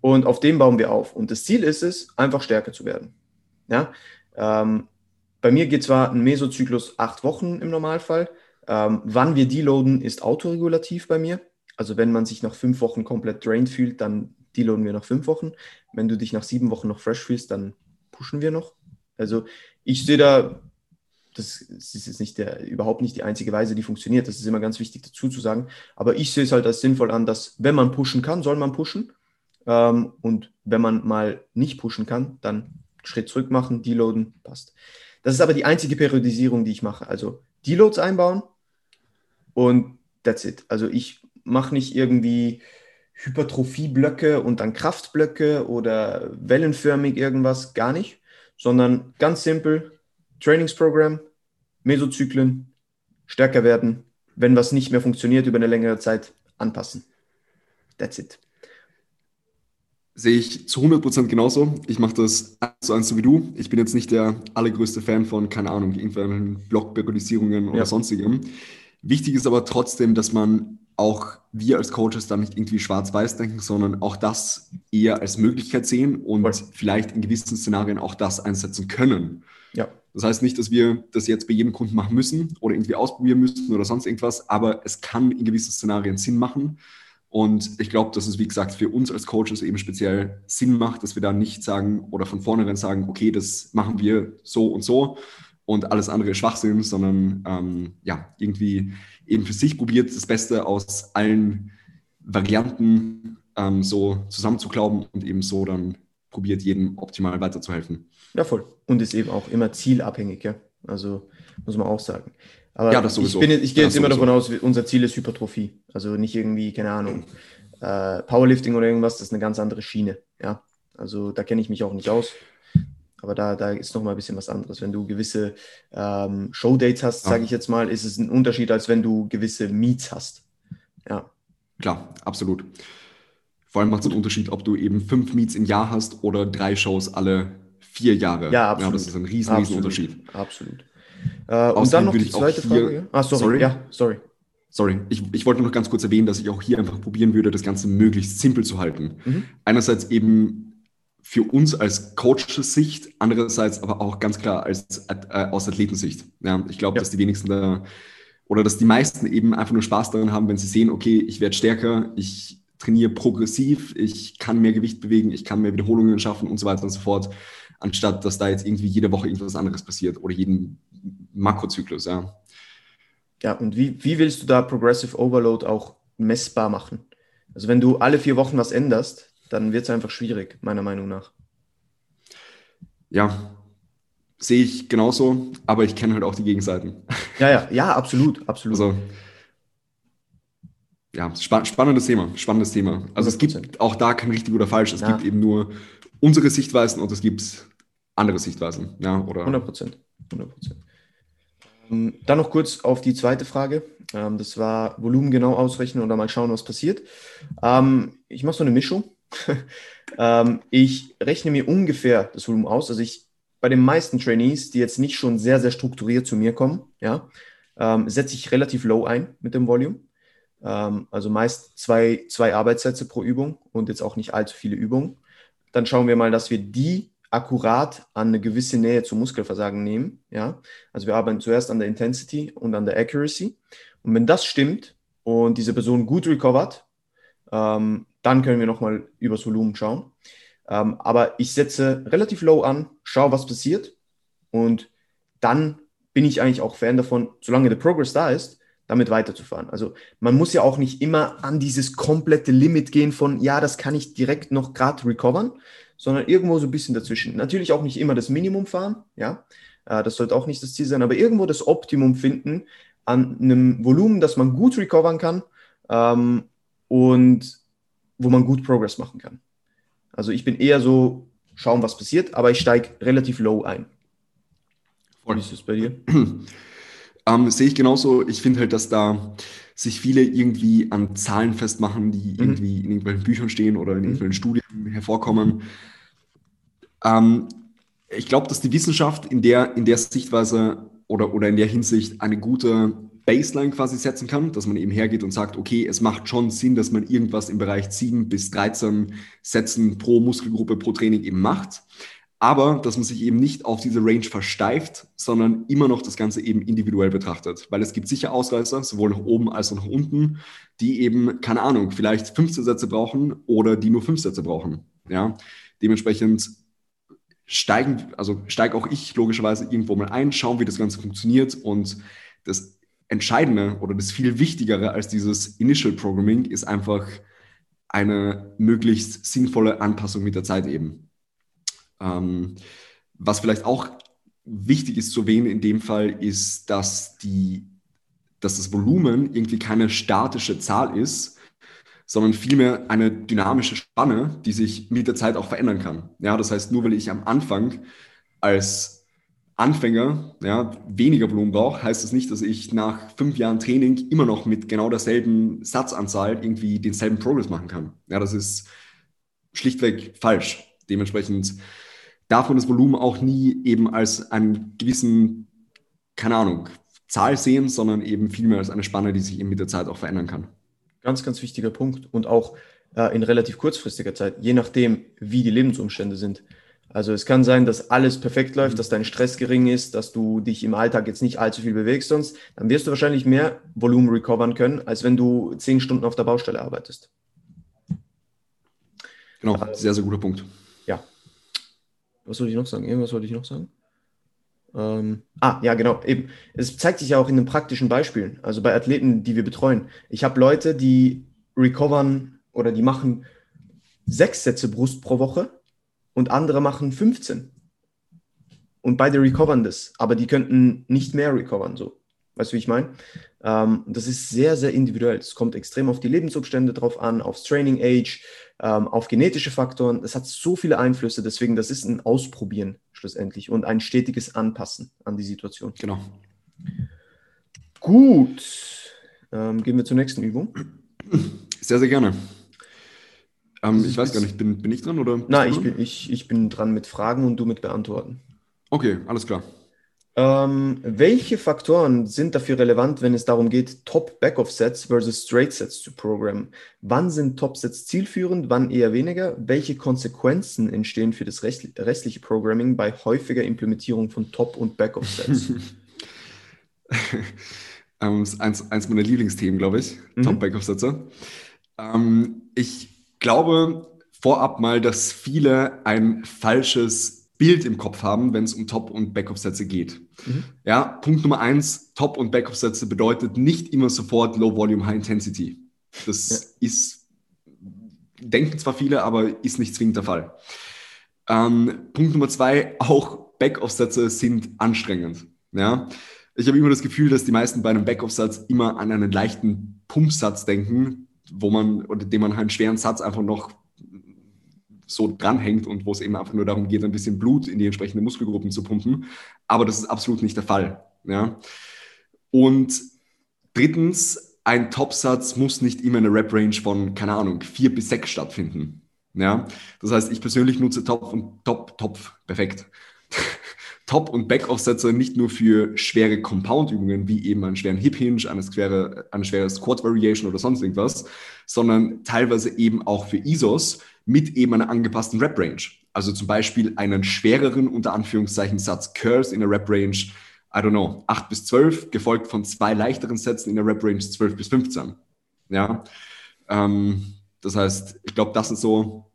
und auf dem bauen wir auf. Und das Ziel ist es, einfach stärker zu werden. Ja? Ähm, bei mir geht zwar ein Mesozyklus acht Wochen im Normalfall. Ähm, wann wir deloaden, ist autoregulativ bei mir. Also wenn man sich nach fünf Wochen komplett drained fühlt, dann deloaden wir nach fünf Wochen. Wenn du dich nach sieben Wochen noch fresh fühlst, dann pushen wir noch. Also ich sehe da, das ist jetzt nicht der, überhaupt nicht die einzige Weise, die funktioniert. Das ist immer ganz wichtig dazu zu sagen. Aber ich sehe es halt als sinnvoll an, dass wenn man pushen kann, soll man pushen. Ähm, und wenn man mal nicht pushen kann, dann Schritt zurück machen, deloaden, passt. Das ist aber die einzige Periodisierung, die ich mache. Also Deloads einbauen und that's it. Also ich mache nicht irgendwie Hypertrophieblöcke und dann Kraftblöcke oder wellenförmig irgendwas, gar nicht, sondern ganz simpel, Trainingsprogramm, Mesozyklen, stärker werden, wenn was nicht mehr funktioniert über eine längere Zeit, anpassen. That's it. Sehe ich zu 100% genauso. Ich mache das so eins so wie du. Ich bin jetzt nicht der allergrößte Fan von, keine Ahnung, irgendwelchen Blockperiodisierungen oder ja. sonstigem. Wichtig ist aber trotzdem, dass man auch wir als Coaches da nicht irgendwie schwarz-weiß denken, sondern auch das eher als Möglichkeit sehen und Voll. vielleicht in gewissen Szenarien auch das einsetzen können. Ja. Das heißt nicht, dass wir das jetzt bei jedem Kunden machen müssen oder irgendwie ausprobieren müssen oder sonst irgendwas, aber es kann in gewissen Szenarien Sinn machen. Und ich glaube, dass es, wie gesagt, für uns als Coaches eben speziell Sinn macht, dass wir da nicht sagen oder von vornherein sagen, okay, das machen wir so und so und alles andere ist Schwachsinn, sondern ähm, ja, irgendwie eben für sich probiert, das Beste aus allen Varianten ähm, so zusammenzuklauben und eben so dann probiert, jedem optimal weiterzuhelfen. Ja, voll. Und ist eben auch immer zielabhängig, ja. Also muss man auch sagen. Aber ja, das sowieso. ich, bin, ich gehe jetzt immer davon aus, unser Ziel ist Hypertrophie. Also nicht irgendwie, keine Ahnung, äh, Powerlifting oder irgendwas, das ist eine ganz andere Schiene. Ja. Also da kenne ich mich auch nicht aus. Aber da, da ist noch mal ein bisschen was anderes. Wenn du gewisse ähm, Showdates hast, ja. sage ich jetzt mal, ist es ein Unterschied, als wenn du gewisse Meets hast. Ja. Klar, absolut. Vor allem macht es einen Unterschied, ob du eben fünf Meets im Jahr hast oder drei Shows alle vier Jahre. Ja, absolut. Ja, das ist ein riesen, riesen Unterschied. Absolut. Äh, und dann noch die zweite Frage. Hier, ah, sorry. sorry. Ja, sorry. Sorry, ich, ich wollte noch ganz kurz erwähnen, dass ich auch hier einfach probieren würde, das Ganze möglichst simpel zu halten. Mhm. Einerseits eben für uns als Coach-Sicht, andererseits aber auch ganz klar als, äh, aus Athletensicht. Ja, ich glaube, ja. dass die wenigsten da oder dass die meisten eben einfach nur Spaß daran haben, wenn sie sehen, okay, ich werde stärker, ich trainiere progressiv, ich kann mehr Gewicht bewegen, ich kann mehr Wiederholungen schaffen und so weiter und so fort, anstatt dass da jetzt irgendwie jede Woche irgendwas anderes passiert oder jeden Makrozyklus. Ja. Ja, und wie, wie willst du da Progressive Overload auch messbar machen? Also wenn du alle vier Wochen was änderst, dann wird es einfach schwierig, meiner Meinung nach. Ja, sehe ich genauso, aber ich kenne halt auch die Gegenseiten. Ja, ja, ja, absolut, absolut. Also, ja, spa spannendes Thema, spannendes Thema. Also 100%. es gibt auch da kein richtig oder falsch, es ja. gibt eben nur unsere Sichtweisen und es gibt andere Sichtweisen. Ja, oder 100 Prozent. 100 Prozent. Ähm, dann noch kurz auf die zweite Frage. Ähm, das war Volumen genau ausrechnen oder mal schauen, was passiert. Ähm, ich mache so eine Mischung. ich rechne mir ungefähr das Volumen aus. Also ich bei den meisten Trainees, die jetzt nicht schon sehr, sehr strukturiert zu mir kommen, ja, setze ich relativ low ein mit dem Volume. also meist zwei, zwei Arbeitssätze pro Übung und jetzt auch nicht allzu viele Übungen. Dann schauen wir mal, dass wir die akkurat an eine gewisse Nähe zum Muskelversagen nehmen. Ja? Also wir arbeiten zuerst an der Intensity und an der Accuracy. Und wenn das stimmt und diese Person gut recovert, ähm, dann können wir nochmal übers Volumen schauen. Ähm, aber ich setze relativ low an, schaue, was passiert und dann bin ich eigentlich auch Fan davon, solange der Progress da ist, damit weiterzufahren. Also man muss ja auch nicht immer an dieses komplette Limit gehen von, ja, das kann ich direkt noch gerade recovern, sondern irgendwo so ein bisschen dazwischen. Natürlich auch nicht immer das Minimum fahren, ja, äh, das sollte auch nicht das Ziel sein, aber irgendwo das Optimum finden an einem Volumen, das man gut recovern kann ähm, und wo man gut Progress machen kann. Also ich bin eher so, schauen, was passiert, aber ich steige relativ low ein. Wie ist es bei dir? Ähm, sehe ich genauso. Ich finde halt, dass da sich viele irgendwie an Zahlen festmachen, die mhm. irgendwie in irgendwelchen Büchern stehen oder in mhm. irgendwelchen Studien hervorkommen. Ähm, ich glaube, dass die Wissenschaft in der, in der Sichtweise oder, oder in der Hinsicht eine gute Baseline quasi setzen kann, dass man eben hergeht und sagt, okay, es macht schon Sinn, dass man irgendwas im Bereich 7 bis 13 Sätzen pro Muskelgruppe pro Training eben macht aber dass man sich eben nicht auf diese Range versteift, sondern immer noch das Ganze eben individuell betrachtet. Weil es gibt sicher Ausreißer, sowohl nach oben als auch nach unten, die eben, keine Ahnung, vielleicht 15 Sätze brauchen oder die nur 5 Sätze brauchen. Ja? Dementsprechend steigen, also steige auch ich logischerweise irgendwo mal ein, schauen, wie das Ganze funktioniert und das Entscheidende oder das viel Wichtigere als dieses Initial Programming ist einfach eine möglichst sinnvolle Anpassung mit der Zeit eben. Ähm, was vielleicht auch wichtig ist zu erwähnen in dem Fall, ist, dass, die, dass das Volumen irgendwie keine statische Zahl ist, sondern vielmehr eine dynamische Spanne, die sich mit der Zeit auch verändern kann. Ja, das heißt, nur weil ich am Anfang als Anfänger ja, weniger Volumen brauche, heißt das nicht, dass ich nach fünf Jahren Training immer noch mit genau derselben Satzanzahl irgendwie denselben Progress machen kann. Ja, das ist schlichtweg falsch. Dementsprechend darf man das Volumen auch nie eben als einen gewissen, keine Ahnung, Zahl sehen, sondern eben vielmehr als eine Spanne, die sich eben mit der Zeit auch verändern kann. Ganz, ganz wichtiger Punkt und auch äh, in relativ kurzfristiger Zeit, je nachdem, wie die Lebensumstände sind. Also es kann sein, dass alles perfekt läuft, mhm. dass dein Stress gering ist, dass du dich im Alltag jetzt nicht allzu viel bewegst sonst, dann wirst du wahrscheinlich mehr Volumen recovern können, als wenn du zehn Stunden auf der Baustelle arbeitest. Genau, sehr, sehr guter Punkt was soll ich noch sagen? Irgendwas wollte ich noch sagen? Ähm, ah, ja, genau. Eben. Es zeigt sich ja auch in den praktischen Beispielen. Also bei Athleten, die wir betreuen. Ich habe Leute, die recovern oder die machen sechs Sätze Brust pro Woche und andere machen 15. Und beide recovern das, aber die könnten nicht mehr recovern, so. Weißt du, wie ich meine? Ähm, das ist sehr, sehr individuell. Es kommt extrem auf die Lebensumstände drauf an, aufs Training Age, ähm, auf genetische Faktoren. Es hat so viele Einflüsse, deswegen das ist ein Ausprobieren schlussendlich und ein stetiges Anpassen an die Situation. Genau. Gut, ähm, gehen wir zur nächsten Übung. Sehr, sehr gerne. Ähm, ich weiß gar nicht, bin, bin ich dran oder? Nein, ich bin, ich, ich bin dran mit Fragen und du mit Beantworten. Okay, alles klar. Ähm, welche Faktoren sind dafür relevant, wenn es darum geht, Top-Backoff-Sets versus Straight-Sets zu programmen? Wann sind Top-Sets zielführend, wann eher weniger? Welche Konsequenzen entstehen für das restliche Programming bei häufiger Implementierung von Top- und Backoff-Sets? ähm, eins, eins meiner Lieblingsthemen, glaube ich, mhm. Top-Backoff-Sätze. Ähm, ich glaube vorab mal, dass viele ein falsches Bild im Kopf haben, wenn es um Top- und Backoff-Sätze geht. Mhm. Ja, Punkt Nummer eins, Top- und Backoff-Sätze bedeutet nicht immer sofort Low Volume, High Intensity. Das ja. ist, denken zwar viele, aber ist nicht zwingend der Fall. Ähm, Punkt Nummer zwei, auch Backoff-Sätze sind anstrengend. Ja, ich habe immer das Gefühl, dass die meisten bei einem Backoff-Satz immer an einen leichten Pumpsatz denken, wo man, oder dem man halt einen schweren Satz einfach noch so dranhängt und wo es eben einfach nur darum geht, ein bisschen Blut in die entsprechenden Muskelgruppen zu pumpen. Aber das ist absolut nicht der Fall. Ja? Und drittens, ein Topsatz muss nicht immer eine Rep-Range von, keine Ahnung, vier bis sechs stattfinden. Ja? Das heißt, ich persönlich nutze Top und Top, Topf, perfekt. Top- und Back-Aufsätze nicht nur für schwere Compound-Übungen, wie eben einen schweren Hip-Hinge, eine schwere, eine schwere Squat-Variation oder sonst irgendwas, sondern teilweise eben auch für ISOs mit eben einer angepassten Rep-Range. Also zum Beispiel einen schwereren, unter Anführungszeichen, Satz Curls in der Rep-Range, I don't know, 8 bis 12, gefolgt von zwei leichteren Sätzen in der Rep-Range 12 bis 15. Ja, ähm, das heißt, ich glaube, das sind so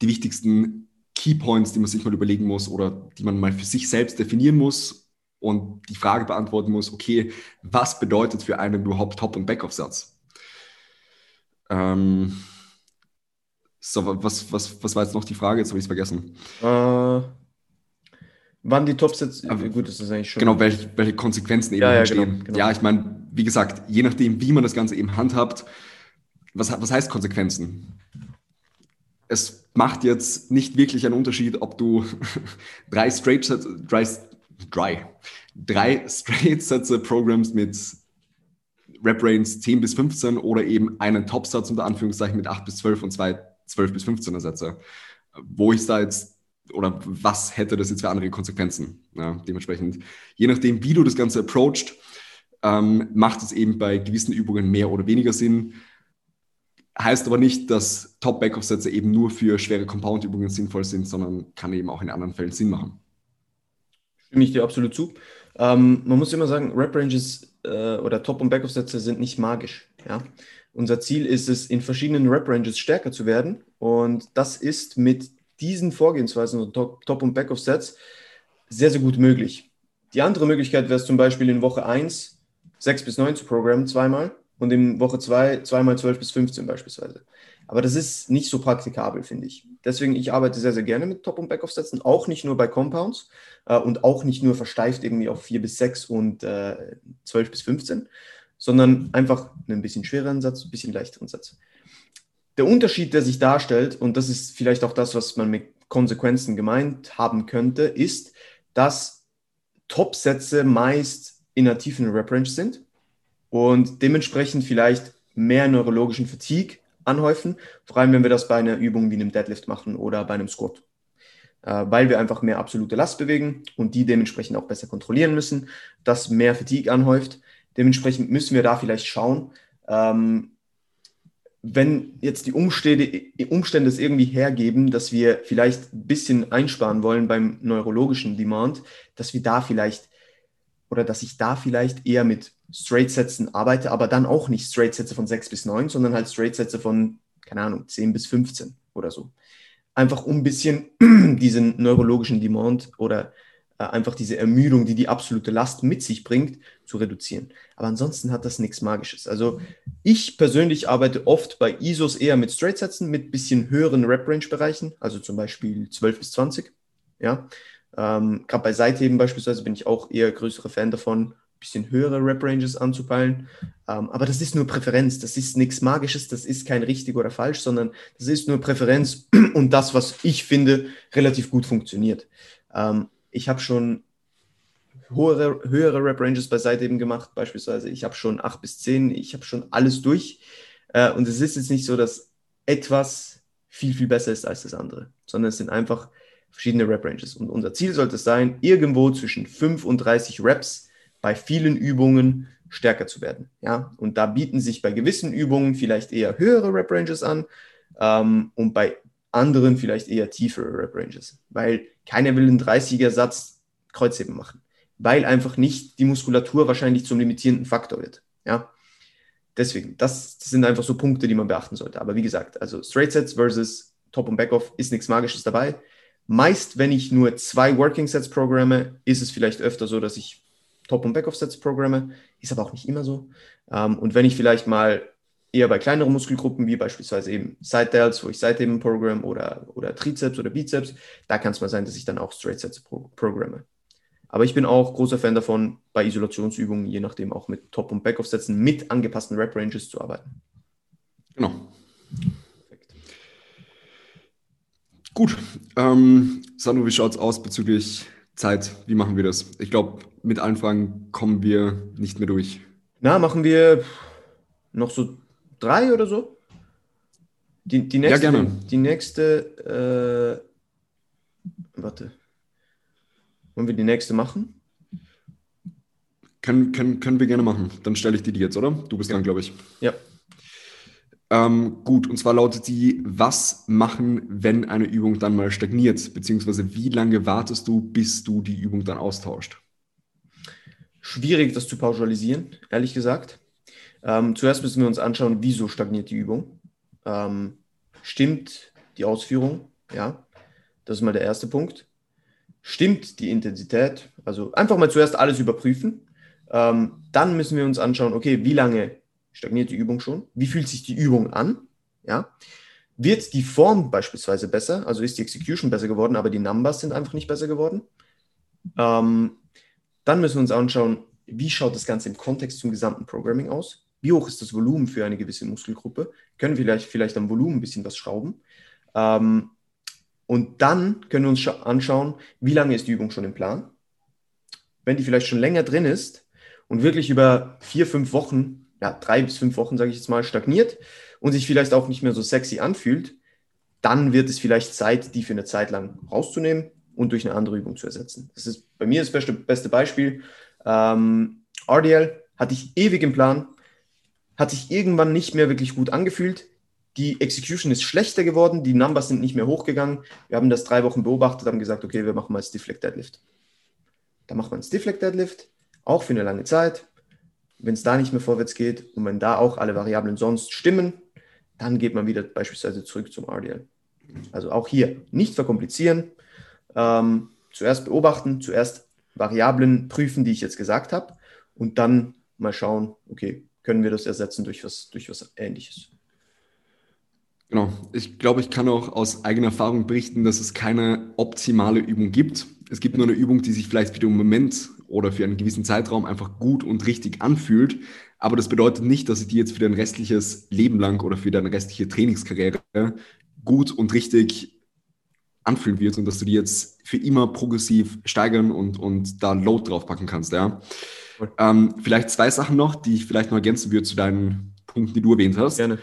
die wichtigsten Keypoints, die man sich mal überlegen muss oder die man mal für sich selbst definieren muss und die Frage beantworten muss, okay, was bedeutet für einen überhaupt Top- und Backoff-Satz? Ähm, so, was, was, was war jetzt noch die Frage? Jetzt habe ich es vergessen. Äh, wann die Top-Sätze, gut, das ist eigentlich schon. Genau, welche, welche Konsequenzen eben ja, entstehen. Ja, genau, genau. ja, ich meine, wie gesagt, je nachdem, wie man das Ganze eben handhabt, was, was heißt Konsequenzen? es macht jetzt nicht wirklich einen Unterschied, ob du drei Straight Sätze, drei, drei, drei Straight Sätze Programs mit Rep Range 10 bis 15 oder eben einen Topsatz unter Anführungszeichen mit 8 bis 12 und zwei 12 bis 15er Sätze. Wo ich da jetzt oder was hätte das jetzt für andere Konsequenzen? Ja, dementsprechend, je nachdem, wie du das Ganze approachst, ähm, macht es eben bei gewissen Übungen mehr oder weniger Sinn. Heißt aber nicht, dass Top-Backoff-Sätze eben nur für schwere Compound-Übungen sinnvoll sind, sondern kann eben auch in anderen Fällen Sinn machen. Stimme ich dir absolut zu. Ähm, man muss immer sagen, Rep-Ranges äh, oder Top- und Backoff-Sätze sind nicht magisch. Ja? Unser Ziel ist es, in verschiedenen Rep-Ranges stärker zu werden. Und das ist mit diesen Vorgehensweisen, Top-, Top und Backoff-Sets, sehr, sehr gut möglich. Die andere Möglichkeit wäre es zum Beispiel in Woche 1 6 bis 9 zu programmen, zweimal und in Woche 2 zweimal 12 bis 15 beispielsweise. Aber das ist nicht so praktikabel, finde ich. Deswegen, ich arbeite sehr, sehr gerne mit Top- und Backoff-Sätzen, auch nicht nur bei Compounds äh, und auch nicht nur versteift irgendwie auf 4 bis 6 und äh, 12 bis 15, sondern einfach einen bisschen schwereren Satz, ein bisschen leichteren Satz. Der Unterschied, der sich darstellt, und das ist vielleicht auch das, was man mit Konsequenzen gemeint haben könnte, ist, dass Top-Sätze meist in einer tiefen Rep-Range sind und dementsprechend vielleicht mehr neurologischen Fatigue anhäufen, vor allem wenn wir das bei einer Übung wie einem Deadlift machen oder bei einem Squat, äh, weil wir einfach mehr absolute Last bewegen und die dementsprechend auch besser kontrollieren müssen, dass mehr Fatigue anhäuft. Dementsprechend müssen wir da vielleicht schauen, ähm, wenn jetzt die Umstände, Umstände es irgendwie hergeben, dass wir vielleicht ein bisschen einsparen wollen beim neurologischen Demand, dass wir da vielleicht oder dass ich da vielleicht eher mit Straight-Sätzen arbeite, aber dann auch nicht Straight-Sätze von 6 bis 9, sondern halt Straight-Sätze von, keine Ahnung, 10 bis 15 oder so. Einfach um ein bisschen diesen neurologischen Demand oder einfach diese Ermüdung, die die absolute Last mit sich bringt, zu reduzieren. Aber ansonsten hat das nichts Magisches. Also ich persönlich arbeite oft bei ISOs eher mit Straight-Sätzen, mit bisschen höheren Rep-Range-Bereichen, also zum Beispiel 12 bis 20. Ja, ähm, Gerade bei Seitheben beispielsweise bin ich auch eher größere Fan davon, bisschen höhere Rep-Ranges anzupeilen. Ähm, aber das ist nur Präferenz, das ist nichts Magisches, das ist kein richtig oder falsch, sondern das ist nur Präferenz und das, was ich finde, relativ gut funktioniert. Ähm, ich habe schon höhere, höhere Rep-Ranges bei Seitheben gemacht, beispielsweise. Ich habe schon 8 bis 10, ich habe schon alles durch. Äh, und es ist jetzt nicht so, dass etwas viel, viel besser ist als das andere, sondern es sind einfach verschiedene Rep-Ranges. Und unser Ziel sollte es sein, irgendwo zwischen 5 und 30 Reps bei vielen Übungen stärker zu werden. Ja? Und da bieten sich bei gewissen Übungen vielleicht eher höhere Rep-Ranges an ähm, und bei anderen vielleicht eher tiefere Rep-Ranges, weil keiner will einen 30er-Satz Kreuzheben machen, weil einfach nicht die Muskulatur wahrscheinlich zum limitierenden Faktor wird. Ja? Deswegen, das, das sind einfach so Punkte, die man beachten sollte. Aber wie gesagt, also Straight Sets versus Top und Backoff ist nichts Magisches dabei. Meist, wenn ich nur zwei Working Sets programme, ist es vielleicht öfter so, dass ich Top- und Back-Off-Sets programme. Ist aber auch nicht immer so. Ähm, und wenn ich vielleicht mal eher bei kleineren Muskelgruppen, wie beispielsweise eben Side Delts, wo ich Seitheben programme oder, oder Trizeps oder Bizeps, da kann es mal sein, dass ich dann auch Straight Sets pro programme. Aber ich bin auch großer Fan davon, bei Isolationsübungen, je nachdem auch mit Top- und Back-Off-Sätzen mit angepassten Rep-Ranges zu arbeiten. Genau. Perfekt. Gut. Ähm, Sandro, wie schaut es aus bezüglich Zeit? Wie machen wir das? Ich glaube, mit allen Fragen kommen wir nicht mehr durch. Na, machen wir noch so drei oder so? Die, die nächste, ja, gerne. Die nächste, äh, warte. Wollen wir die nächste machen? Können, können, können wir gerne machen. Dann stelle ich dir die jetzt, oder? Du bist ja. dran, glaube ich. Ja. Ähm, gut, und zwar lautet die, was machen, wenn eine Übung dann mal stagniert? Beziehungsweise wie lange wartest du, bis du die Übung dann austauscht? Schwierig, das zu pauschalisieren, ehrlich gesagt. Ähm, zuerst müssen wir uns anschauen, wieso stagniert die Übung. Ähm, stimmt die Ausführung? Ja, das ist mal der erste Punkt. Stimmt die Intensität? Also einfach mal zuerst alles überprüfen. Ähm, dann müssen wir uns anschauen, okay, wie lange stagniert die Übung schon? Wie fühlt sich die Übung an? Ja. Wird die Form beispielsweise besser? Also ist die Execution besser geworden, aber die Numbers sind einfach nicht besser geworden? Ähm, dann müssen wir uns anschauen, wie schaut das Ganze im Kontext zum gesamten Programming aus? Wie hoch ist das Volumen für eine gewisse Muskelgruppe? Können wir vielleicht, vielleicht am Volumen ein bisschen was schrauben? Ähm, und dann können wir uns anschauen, wie lange ist die Übung schon im Plan? Wenn die vielleicht schon länger drin ist und wirklich über vier, fünf Wochen, ja, drei bis fünf Wochen, sage ich jetzt mal, stagniert und sich vielleicht auch nicht mehr so sexy anfühlt, dann wird es vielleicht Zeit, die für eine Zeit lang rauszunehmen und durch eine andere Übung zu ersetzen. Das ist bei mir das beste, beste Beispiel. Ähm, RDL hatte ich ewig im Plan, hat sich irgendwann nicht mehr wirklich gut angefühlt. Die Execution ist schlechter geworden, die Numbers sind nicht mehr hochgegangen. Wir haben das drei Wochen beobachtet, haben gesagt, okay, wir machen mal Stiff Leg Deadlift. Da macht man Stiff Leg Deadlift, auch für eine lange Zeit. Wenn es da nicht mehr vorwärts geht und wenn da auch alle Variablen sonst stimmen, dann geht man wieder beispielsweise zurück zum RDL. Also auch hier nicht verkomplizieren, ähm, zuerst beobachten, zuerst Variablen prüfen, die ich jetzt gesagt habe und dann mal schauen, okay, können wir das ersetzen durch was, durch was Ähnliches. Genau. Ich glaube, ich kann auch aus eigener Erfahrung berichten, dass es keine optimale Übung gibt. Es gibt nur eine Übung, die sich vielleicht für den Moment oder für einen gewissen Zeitraum einfach gut und richtig anfühlt. Aber das bedeutet nicht, dass sie die jetzt für dein restliches Leben lang oder für deine restliche Trainingskarriere gut und richtig anfühlen wird und dass du die jetzt für immer progressiv steigern und, und da Load draufpacken kannst. Ja. Ähm, vielleicht zwei Sachen noch, die ich vielleicht noch ergänzen würde zu deinen Punkten, die du erwähnt hast. Gerne.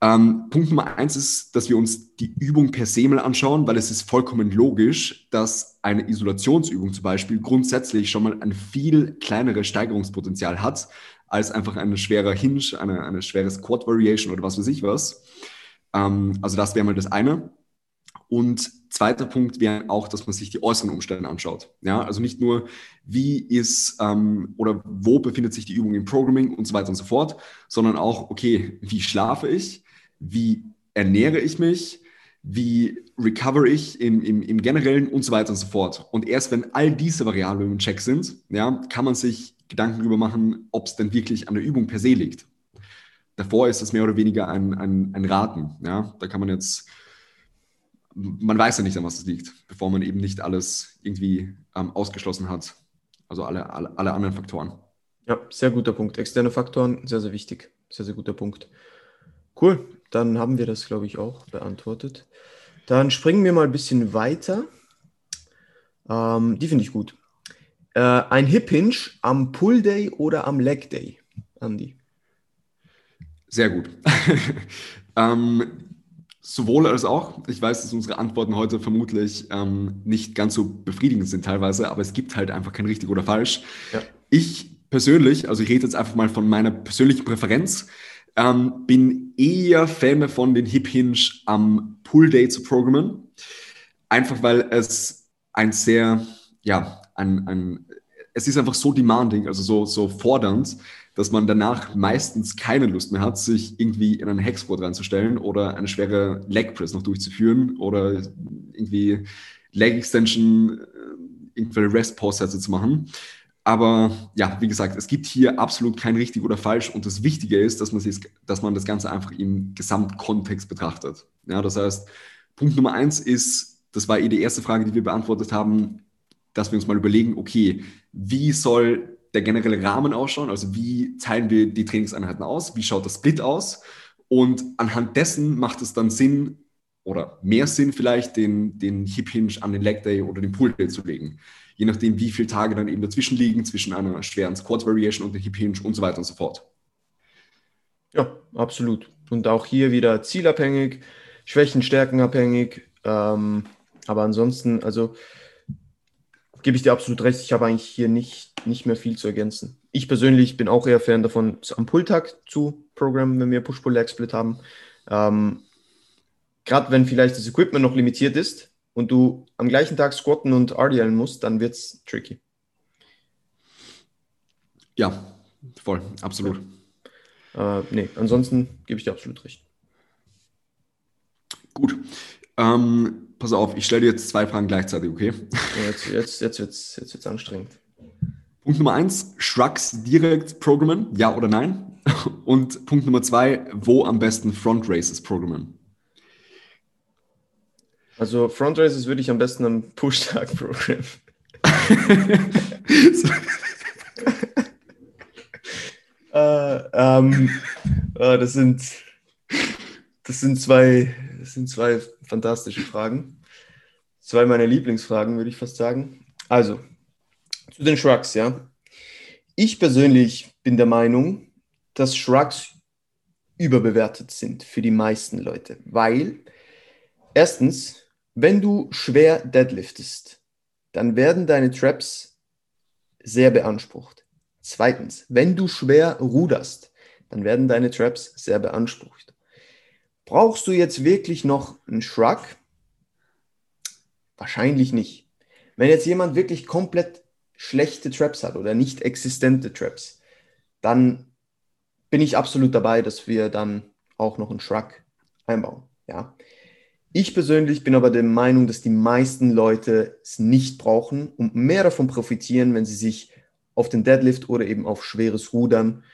Ähm, Punkt Nummer eins ist, dass wir uns die Übung per se mal anschauen, weil es ist vollkommen logisch, dass eine Isolationsübung zum Beispiel grundsätzlich schon mal ein viel kleineres Steigerungspotenzial hat, als einfach eine schwere Hinge, eine, eine schwere Squat Variation oder was weiß ich was. Ähm, also das wäre mal das eine. Und zweiter Punkt wäre auch, dass man sich die äußeren Umstände anschaut. Ja, also nicht nur, wie ist ähm, oder wo befindet sich die Übung im Programming und so weiter und so fort, sondern auch, okay, wie schlafe ich, wie ernähre ich mich, wie recover ich im, im, im Generellen und so weiter und so fort. Und erst wenn all diese Variablen im Check sind, ja, kann man sich Gedanken darüber machen, ob es denn wirklich an der Übung per se liegt. Davor ist es mehr oder weniger ein, ein, ein Raten. Ja? Da kann man jetzt man weiß ja nicht, an was es liegt, bevor man eben nicht alles irgendwie ähm, ausgeschlossen hat. Also alle, alle, alle anderen Faktoren. Ja, sehr guter Punkt. Externe Faktoren, sehr, sehr wichtig. Sehr, sehr guter Punkt. Cool, dann haben wir das, glaube ich, auch beantwortet. Dann springen wir mal ein bisschen weiter. Ähm, die finde ich gut. Äh, ein Hip Hinge am Pull Day oder am Leg Day, Andy? Sehr gut. ähm, Sowohl als auch. Ich weiß, dass unsere Antworten heute vermutlich ähm, nicht ganz so befriedigend sind teilweise, aber es gibt halt einfach kein richtig oder falsch. Ja. Ich persönlich, also ich rede jetzt einfach mal von meiner persönlichen Präferenz, ähm, bin eher Fan davon, den Hip Hinge am Pull Day zu programmen. Einfach weil es ein sehr, ja, ein, ein, es ist einfach so demanding, also so, so fordernd, dass man danach meistens keine Lust mehr hat, sich irgendwie in einen Hexquad reinzustellen oder eine schwere Leg Press noch durchzuführen oder irgendwie Leg Extension, äh, irgendwelche Rest-Pause-Sätze zu machen. Aber ja, wie gesagt, es gibt hier absolut kein richtig oder falsch und das Wichtige ist, dass man, sich, dass man das Ganze einfach im Gesamtkontext betrachtet. Ja, das heißt, Punkt Nummer eins ist, das war eh die erste Frage, die wir beantwortet haben, dass wir uns mal überlegen, okay, wie soll der generelle Rahmen ausschauen? Also wie teilen wir die Trainingseinheiten aus? Wie schaut das Split aus? Und anhand dessen macht es dann Sinn oder mehr Sinn vielleicht, den, den Hip Hinge an den Leg Day oder den Pull Day zu legen je nachdem, wie viele Tage dann eben dazwischen liegen, zwischen einer schweren Squat Variation und der Hip Hinge und so weiter und so fort. Ja, absolut. Und auch hier wieder zielabhängig, Schwächen, Stärken abhängig. Ähm, aber ansonsten, also gebe ich dir absolut recht, ich habe eigentlich hier nicht, nicht mehr viel zu ergänzen. Ich persönlich bin auch eher Fan davon, am Pulltag zu programmen, wenn wir Push-Pull-Leg-Split haben. Ähm, Gerade wenn vielleicht das Equipment noch limitiert ist, und du am gleichen Tag squatten und RDLen musst, dann wird es tricky. Ja, voll, absolut. Äh, nee, ansonsten gebe ich dir absolut recht. Gut. Ähm, pass auf, ich stelle dir jetzt zwei Fragen gleichzeitig, okay? Jetzt jetzt, jetzt wird es jetzt wird's anstrengend. Punkt Nummer eins, Shrugs direkt programmen, ja oder nein? Und Punkt Nummer zwei, wo am besten Front Races programmen? Also Front Races würde ich am besten am Push-Tag programmen. äh, ähm, äh, das sind das sind zwei das sind zwei fantastische Fragen. Zwei meiner Lieblingsfragen, würde ich fast sagen. Also, zu den Shrugs, ja. Ich persönlich bin der Meinung, dass Shrugs überbewertet sind für die meisten Leute, weil erstens wenn du schwer deadliftest, dann werden deine Traps sehr beansprucht. Zweitens, wenn du schwer ruderst, dann werden deine Traps sehr beansprucht. Brauchst du jetzt wirklich noch einen Shrug? Wahrscheinlich nicht. Wenn jetzt jemand wirklich komplett schlechte Traps hat oder nicht existente Traps, dann bin ich absolut dabei, dass wir dann auch noch einen Shrug einbauen. Ja. Ich persönlich bin aber der Meinung, dass die meisten Leute es nicht brauchen und mehr davon profitieren, wenn sie sich auf den Deadlift oder eben auf schweres Rudern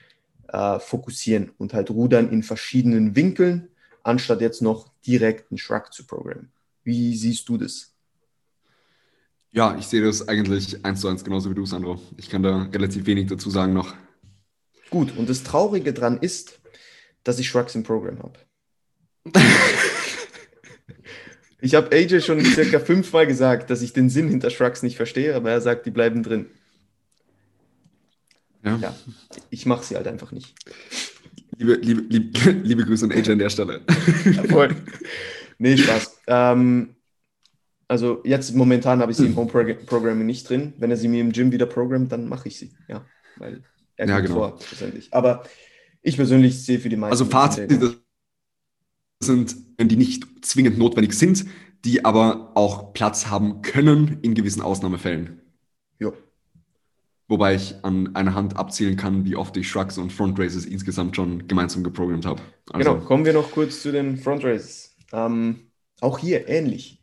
äh, fokussieren und halt Rudern in verschiedenen Winkeln, anstatt jetzt noch direkt einen Shrug zu programmen. Wie siehst du das? Ja, ich sehe das eigentlich eins zu eins genauso wie du, Sandro. Ich kann da relativ wenig dazu sagen noch. Gut, und das Traurige daran ist, dass ich Shrugs im Programm habe. Ich habe AJ schon circa fünfmal gesagt, dass ich den Sinn hinter Shrugs nicht verstehe, aber er sagt, die bleiben drin. Ja. ja ich mache sie halt einfach nicht. Liebe, liebe, liebe, liebe Grüße an AJ an der Stelle. Voll. Nee, Spaß. Ähm, also jetzt momentan habe ich sie im Home Programming nicht drin. Wenn er sie mir im Gym wieder programmt, dann mache ich sie. Ja, weil er ja, genau. vor, schlussendlich. Aber ich persönlich sehe für die meisten. Also Fazit, sind, die nicht zwingend notwendig sind, die aber auch Platz haben können in gewissen Ausnahmefällen. Wobei ich an einer Hand abzählen kann, wie oft ich Shrugs und Front Races insgesamt schon gemeinsam geprogrammt habe. Also, genau, kommen wir noch kurz zu den Front Races. Ähm, auch hier ähnlich.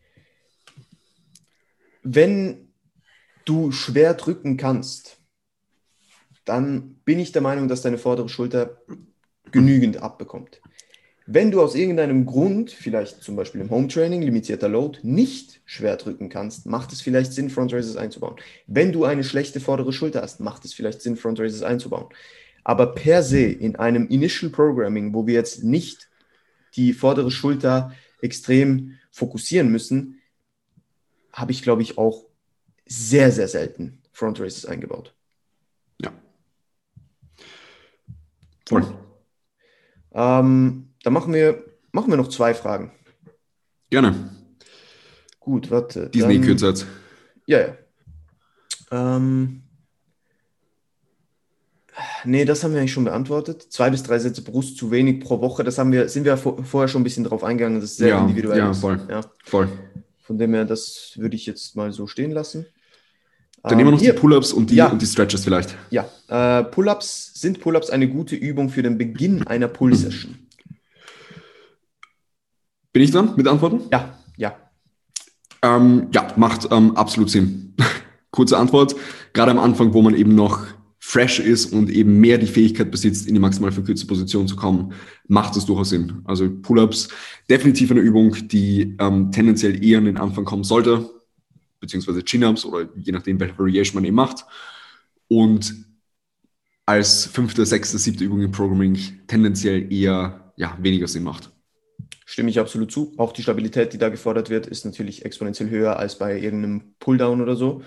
Wenn du schwer drücken kannst, dann bin ich der Meinung, dass deine vordere Schulter genügend abbekommt. Wenn du aus irgendeinem Grund, vielleicht zum Beispiel im Home Training, limitierter Load, nicht schwer drücken kannst, macht es vielleicht Sinn, Front Raises einzubauen. Wenn du eine schlechte vordere Schulter hast, macht es vielleicht Sinn, Front Raises einzubauen. Aber per se in einem Initial Programming, wo wir jetzt nicht die vordere Schulter extrem fokussieren müssen, habe ich, glaube ich, auch sehr, sehr selten Front Races eingebaut. Ja. Voll. Ähm, dann machen wir, machen wir noch zwei Fragen. Gerne. Gut, warte. Sind eh kürzer jetzt. Ja, ja. Ähm, nee, das haben wir eigentlich schon beantwortet. Zwei bis drei Sätze Brust zu wenig pro Woche. Das haben wir, sind wir vorher schon ein bisschen drauf eingegangen. Das ist sehr ja, individuell. Ja, voll. Ja. voll. Von dem her, das würde ich jetzt mal so stehen lassen. Dann nehmen wir noch hier. die Pull-ups und, die, ja. und die Stretches vielleicht. Ja, äh, Pull-ups sind Pull-ups eine gute Übung für den Beginn einer Pull-Session. Bin ich dran mit Antworten? Ja, ja. Ähm, ja, macht ähm, absolut Sinn. Kurze Antwort. Gerade am Anfang, wo man eben noch fresh ist und eben mehr die Fähigkeit besitzt, in die maximal verkürzte Position zu kommen, macht es durchaus Sinn. Also Pull-ups definitiv eine Übung, die ähm, tendenziell eher an den Anfang kommen sollte, beziehungsweise Chin-ups oder je nachdem, welche Variation man eben macht. Und als fünfte, sechste, siebte Übung im Programming tendenziell eher ja, weniger Sinn macht. Stimme ich absolut zu. Auch die Stabilität, die da gefordert wird, ist natürlich exponentiell höher als bei irgendeinem Pulldown oder so.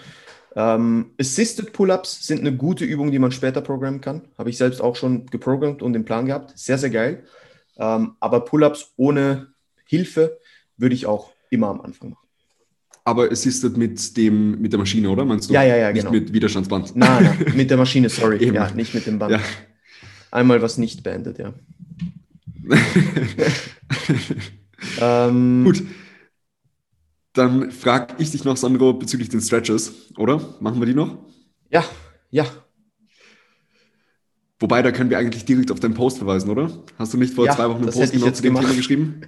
Ähm, Assisted Pull-ups sind eine gute Übung, die man später programmen kann. Habe ich selbst auch schon geprogrammt und den Plan gehabt. Sehr, sehr geil. Ähm, aber Pull-ups ohne Hilfe würde ich auch immer am Anfang machen. Aber Assisted mit, dem, mit der Maschine, oder? Meinst du? Ja, ja, ja, Nicht genau. mit Widerstandsband. Nein, nein, mit der Maschine, sorry. Eben. ja, nicht mit dem Band. Ja. Einmal was nicht beendet, ja. ähm, Gut. Dann frage ich dich noch, Sandro, bezüglich den Stretches, oder? Machen wir die noch? Ja, ja. Wobei, da können wir eigentlich direkt auf deinen Post verweisen, oder? Hast du nicht vor Ja, zwei Wochen einen Post genau zu dem. Thema geschrieben?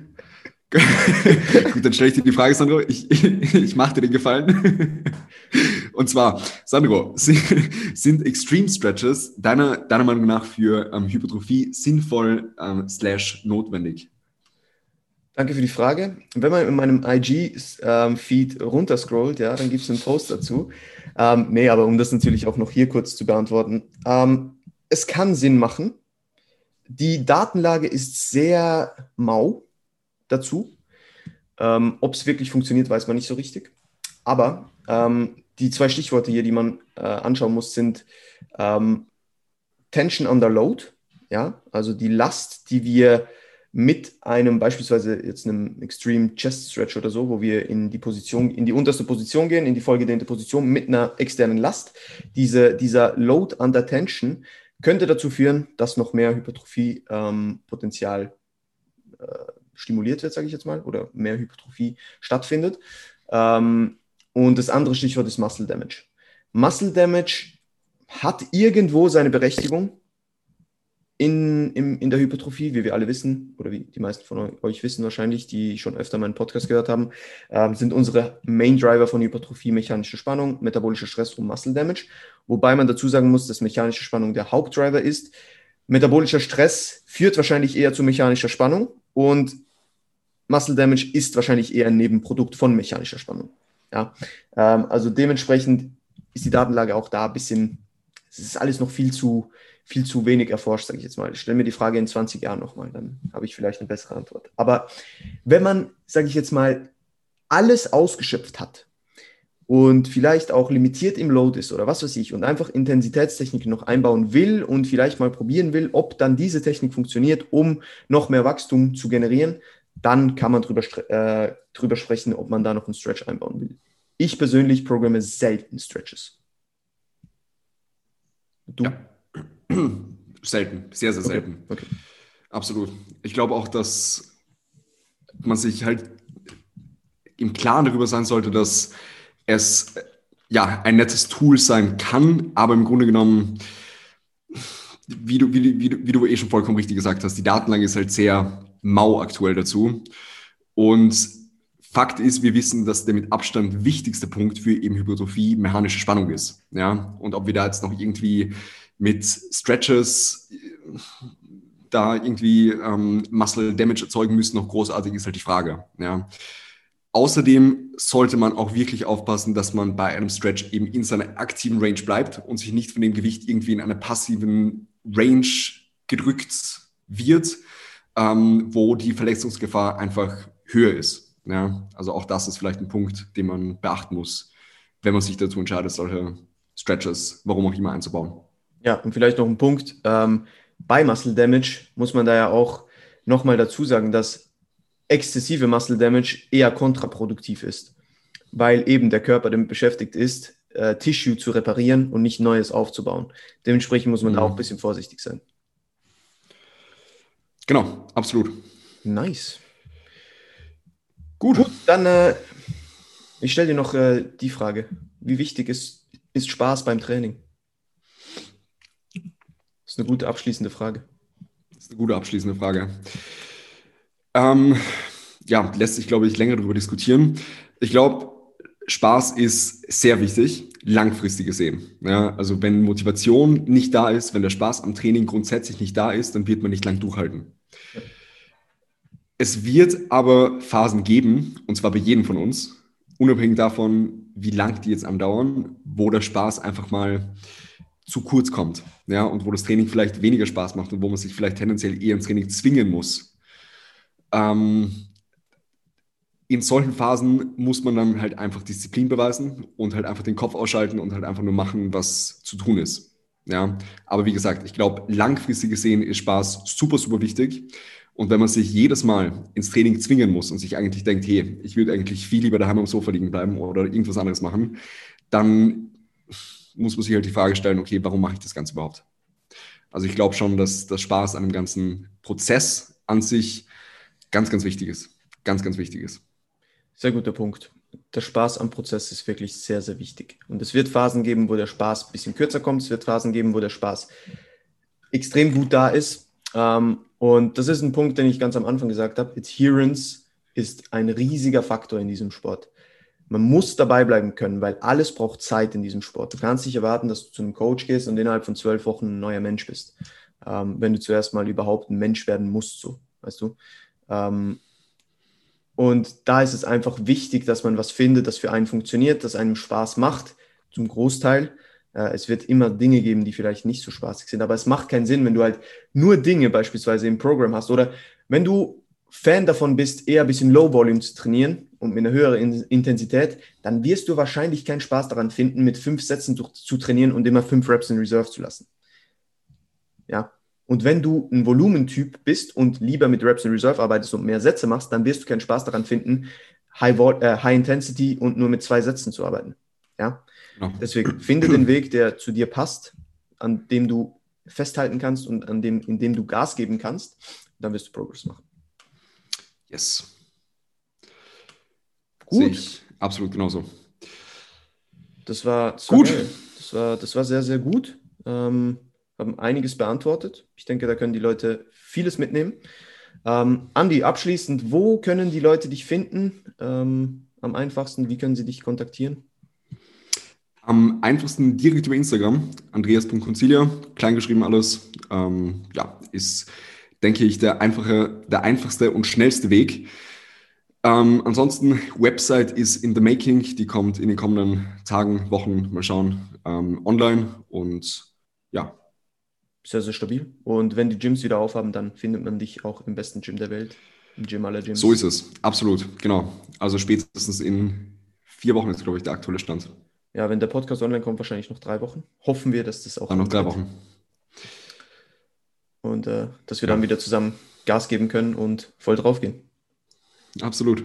Gut, dann stelle ich dir die Frage, Sandro. Ich, ich mache dir den Gefallen. Und zwar, Sandro, sind, sind Extreme Stretches deiner, deiner Meinung nach für ähm, Hypertrophie sinnvoll ähm, slash notwendig? Danke für die Frage. Wenn man in meinem IG-Feed runterscrollt, ja, dann gibt es einen Post dazu. Ähm, nee, aber um das natürlich auch noch hier kurz zu beantworten. Ähm, es kann Sinn machen. Die Datenlage ist sehr mau dazu. Ähm, Ob es wirklich funktioniert, weiß man nicht so richtig. Aber ähm, die zwei Stichworte hier, die man äh, anschauen muss, sind ähm, Tension under Load, ja, also die Last, die wir mit einem beispielsweise jetzt einem Extreme Chest Stretch oder so, wo wir in die Position, in die unterste Position gehen, in die vollgedehnte Position mit einer externen Last. Diese, dieser Load under Tension könnte dazu führen, dass noch mehr Hypertrophie-Potenzial äh, stimuliert wird, sage ich jetzt mal, oder mehr Hypertrophie stattfindet. Ähm, und das andere Stichwort ist Muscle Damage. Muscle Damage hat irgendwo seine Berechtigung in, in, in der Hypertrophie, wie wir alle wissen, oder wie die meisten von euch wissen wahrscheinlich, die schon öfter meinen Podcast gehört haben, ähm, sind unsere Main Driver von Hypertrophie mechanische Spannung, metabolischer Stress und Muscle Damage. Wobei man dazu sagen muss, dass mechanische Spannung der Hauptdriver ist. Metabolischer Stress führt wahrscheinlich eher zu mechanischer Spannung und Muscle Damage ist wahrscheinlich eher ein Nebenprodukt von mechanischer Spannung. Ja, ähm, also dementsprechend ist die Datenlage auch da ein bisschen, es ist alles noch viel zu, viel zu wenig erforscht, sage ich jetzt mal. Ich stelle mir die Frage in 20 Jahren nochmal, dann habe ich vielleicht eine bessere Antwort. Aber wenn man, sage ich jetzt mal, alles ausgeschöpft hat und vielleicht auch limitiert im Load ist oder was weiß ich und einfach Intensitätstechniken noch einbauen will und vielleicht mal probieren will, ob dann diese Technik funktioniert, um noch mehr Wachstum zu generieren, dann kann man drüber, äh, drüber sprechen, ob man da noch einen Stretch einbauen will. Ich persönlich programme selten Stretches. Du? Ja. Selten, sehr, sehr selten. Okay. okay. Absolut. Ich glaube auch, dass man sich halt im Klaren darüber sein sollte, dass es ja ein nettes Tool sein kann, aber im Grunde genommen, wie du, wie, wie, wie du eh schon vollkommen richtig gesagt hast, die Datenlage ist halt sehr mau aktuell dazu. Und Fakt ist, wir wissen, dass der mit Abstand wichtigste Punkt für eben Hypertrophie mechanische Spannung ist. Ja? Und ob wir da jetzt noch irgendwie mit Stretches da irgendwie ähm, Muscle Damage erzeugen müssen, noch großartig ist halt die Frage. Ja? Außerdem sollte man auch wirklich aufpassen, dass man bei einem Stretch eben in seiner aktiven Range bleibt und sich nicht von dem Gewicht irgendwie in einer passiven Range gedrückt wird, ähm, wo die Verletzungsgefahr einfach höher ist. Ja, also auch das ist vielleicht ein Punkt, den man beachten muss, wenn man sich dazu entscheidet, solche Stretches, warum auch immer, einzubauen. Ja, und vielleicht noch ein Punkt. Ähm, bei Muscle Damage muss man da ja auch nochmal dazu sagen, dass exzessive Muscle Damage eher kontraproduktiv ist, weil eben der Körper damit beschäftigt ist, äh, Tissue zu reparieren und nicht Neues aufzubauen. Dementsprechend muss man mhm. da auch ein bisschen vorsichtig sein. Genau, absolut. Nice. Gut. Gut dann äh, ich stelle dir noch äh, die Frage. Wie wichtig ist, ist Spaß beim Training? Ist eine gute abschließende Frage. Das ist eine gute abschließende Frage. Ähm, ja, lässt sich, glaube ich, länger darüber diskutieren. Ich glaube, Spaß ist sehr wichtig, langfristig gesehen. Ja, also wenn Motivation nicht da ist, wenn der Spaß am Training grundsätzlich nicht da ist, dann wird man nicht lang durchhalten. Es wird aber Phasen geben, und zwar bei jedem von uns, unabhängig davon, wie lang die jetzt andauern, wo der Spaß einfach mal zu kurz kommt. Ja, und wo das Training vielleicht weniger Spaß macht und wo man sich vielleicht tendenziell eher ins Training zwingen muss. Ähm, in solchen Phasen muss man dann halt einfach Disziplin beweisen und halt einfach den Kopf ausschalten und halt einfach nur machen, was zu tun ist. Ja, aber wie gesagt, ich glaube, langfristig gesehen ist Spaß super, super wichtig. Und wenn man sich jedes Mal ins Training zwingen muss und sich eigentlich denkt, hey, ich würde eigentlich viel lieber daheim am Sofa liegen bleiben oder irgendwas anderes machen, dann muss man sich halt die Frage stellen, okay, warum mache ich das Ganze überhaupt? Also ich glaube schon, dass das Spaß an dem ganzen Prozess an sich ganz, ganz wichtig ist. Ganz, ganz wichtig ist. Sehr guter Punkt. Der Spaß am Prozess ist wirklich sehr, sehr wichtig. Und es wird Phasen geben, wo der Spaß ein bisschen kürzer kommt. Es wird Phasen geben, wo der Spaß extrem gut da ist. Ähm, und das ist ein Punkt, den ich ganz am Anfang gesagt habe. Adherence ist ein riesiger Faktor in diesem Sport. Man muss dabei bleiben können, weil alles braucht Zeit in diesem Sport. Du kannst nicht erwarten, dass du zu einem Coach gehst und innerhalb von zwölf Wochen ein neuer Mensch bist. Ähm, wenn du zuerst mal überhaupt ein Mensch werden musst, so, weißt du. Ähm, und da ist es einfach wichtig, dass man was findet, das für einen funktioniert, das einem Spaß macht, zum Großteil. Äh, es wird immer Dinge geben, die vielleicht nicht so spaßig sind, aber es macht keinen Sinn, wenn du halt nur Dinge beispielsweise im Programm hast oder wenn du Fan davon bist, eher ein bisschen Low Volume zu trainieren und mit einer höheren Intensität, dann wirst du wahrscheinlich keinen Spaß daran finden, mit fünf Sätzen zu, zu trainieren und immer fünf Reps in Reserve zu lassen. Ja, und wenn du ein Volumentyp bist und lieber mit Reps in Reserve arbeitest und mehr Sätze machst, dann wirst du keinen Spaß daran finden, High, äh, High Intensity und nur mit zwei Sätzen zu arbeiten. Ja? Genau. Deswegen finde den Weg, der zu dir passt, an dem du festhalten kannst und an dem, in dem du Gas geben kannst, dann wirst du Progress machen. Yes. Gut. Absolut genauso. Das war, das gut. War das, war, das war sehr, sehr gut. Ähm, haben einiges beantwortet. Ich denke, da können die Leute vieles mitnehmen. Ähm, Andi, abschließend, wo können die Leute dich finden? Ähm, am einfachsten, wie können sie dich kontaktieren? Am einfachsten direkt über Instagram, andreas.concilia, kleingeschrieben alles. Ähm, ja, ist, denke ich, der, einfache, der einfachste und schnellste Weg. Ähm, ansonsten, Website ist in the making, die kommt in den kommenden Tagen, Wochen, mal schauen, ähm, online und ja, sehr, sehr stabil. Und wenn die Gyms wieder aufhaben, dann findet man dich auch im besten Gym der Welt. Im Gym aller Gyms. So ist es, absolut, genau. Also spätestens in vier Wochen ist, glaube ich, der aktuelle Stand. Ja, wenn der Podcast online kommt, wahrscheinlich noch drei Wochen. Hoffen wir, dass das auch. Dann noch drei Wochen. Und äh, dass wir ja. dann wieder zusammen Gas geben können und voll drauf gehen. Absolut.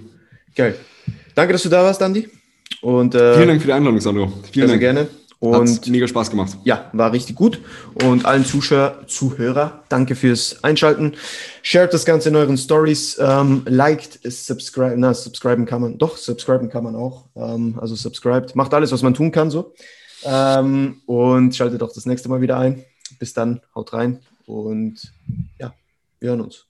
Geil. Danke, dass du da warst, Andy. Und, äh, Vielen Dank für die Einladung, Sandro. Vielen sehr, Dank. Gerne. Und Hat mega Spaß gemacht. Ja, war richtig gut. Und allen Zuschauer, Zuhörer, danke fürs Einschalten. Shared das Ganze in euren Stories. Ähm, liked, subscribe, na, subscriben kann man, doch, subscriben kann man auch. Ähm, also subscribed, macht alles, was man tun kann, so. Ähm, und schaltet auch das nächste Mal wieder ein. Bis dann, haut rein und ja, wir hören uns.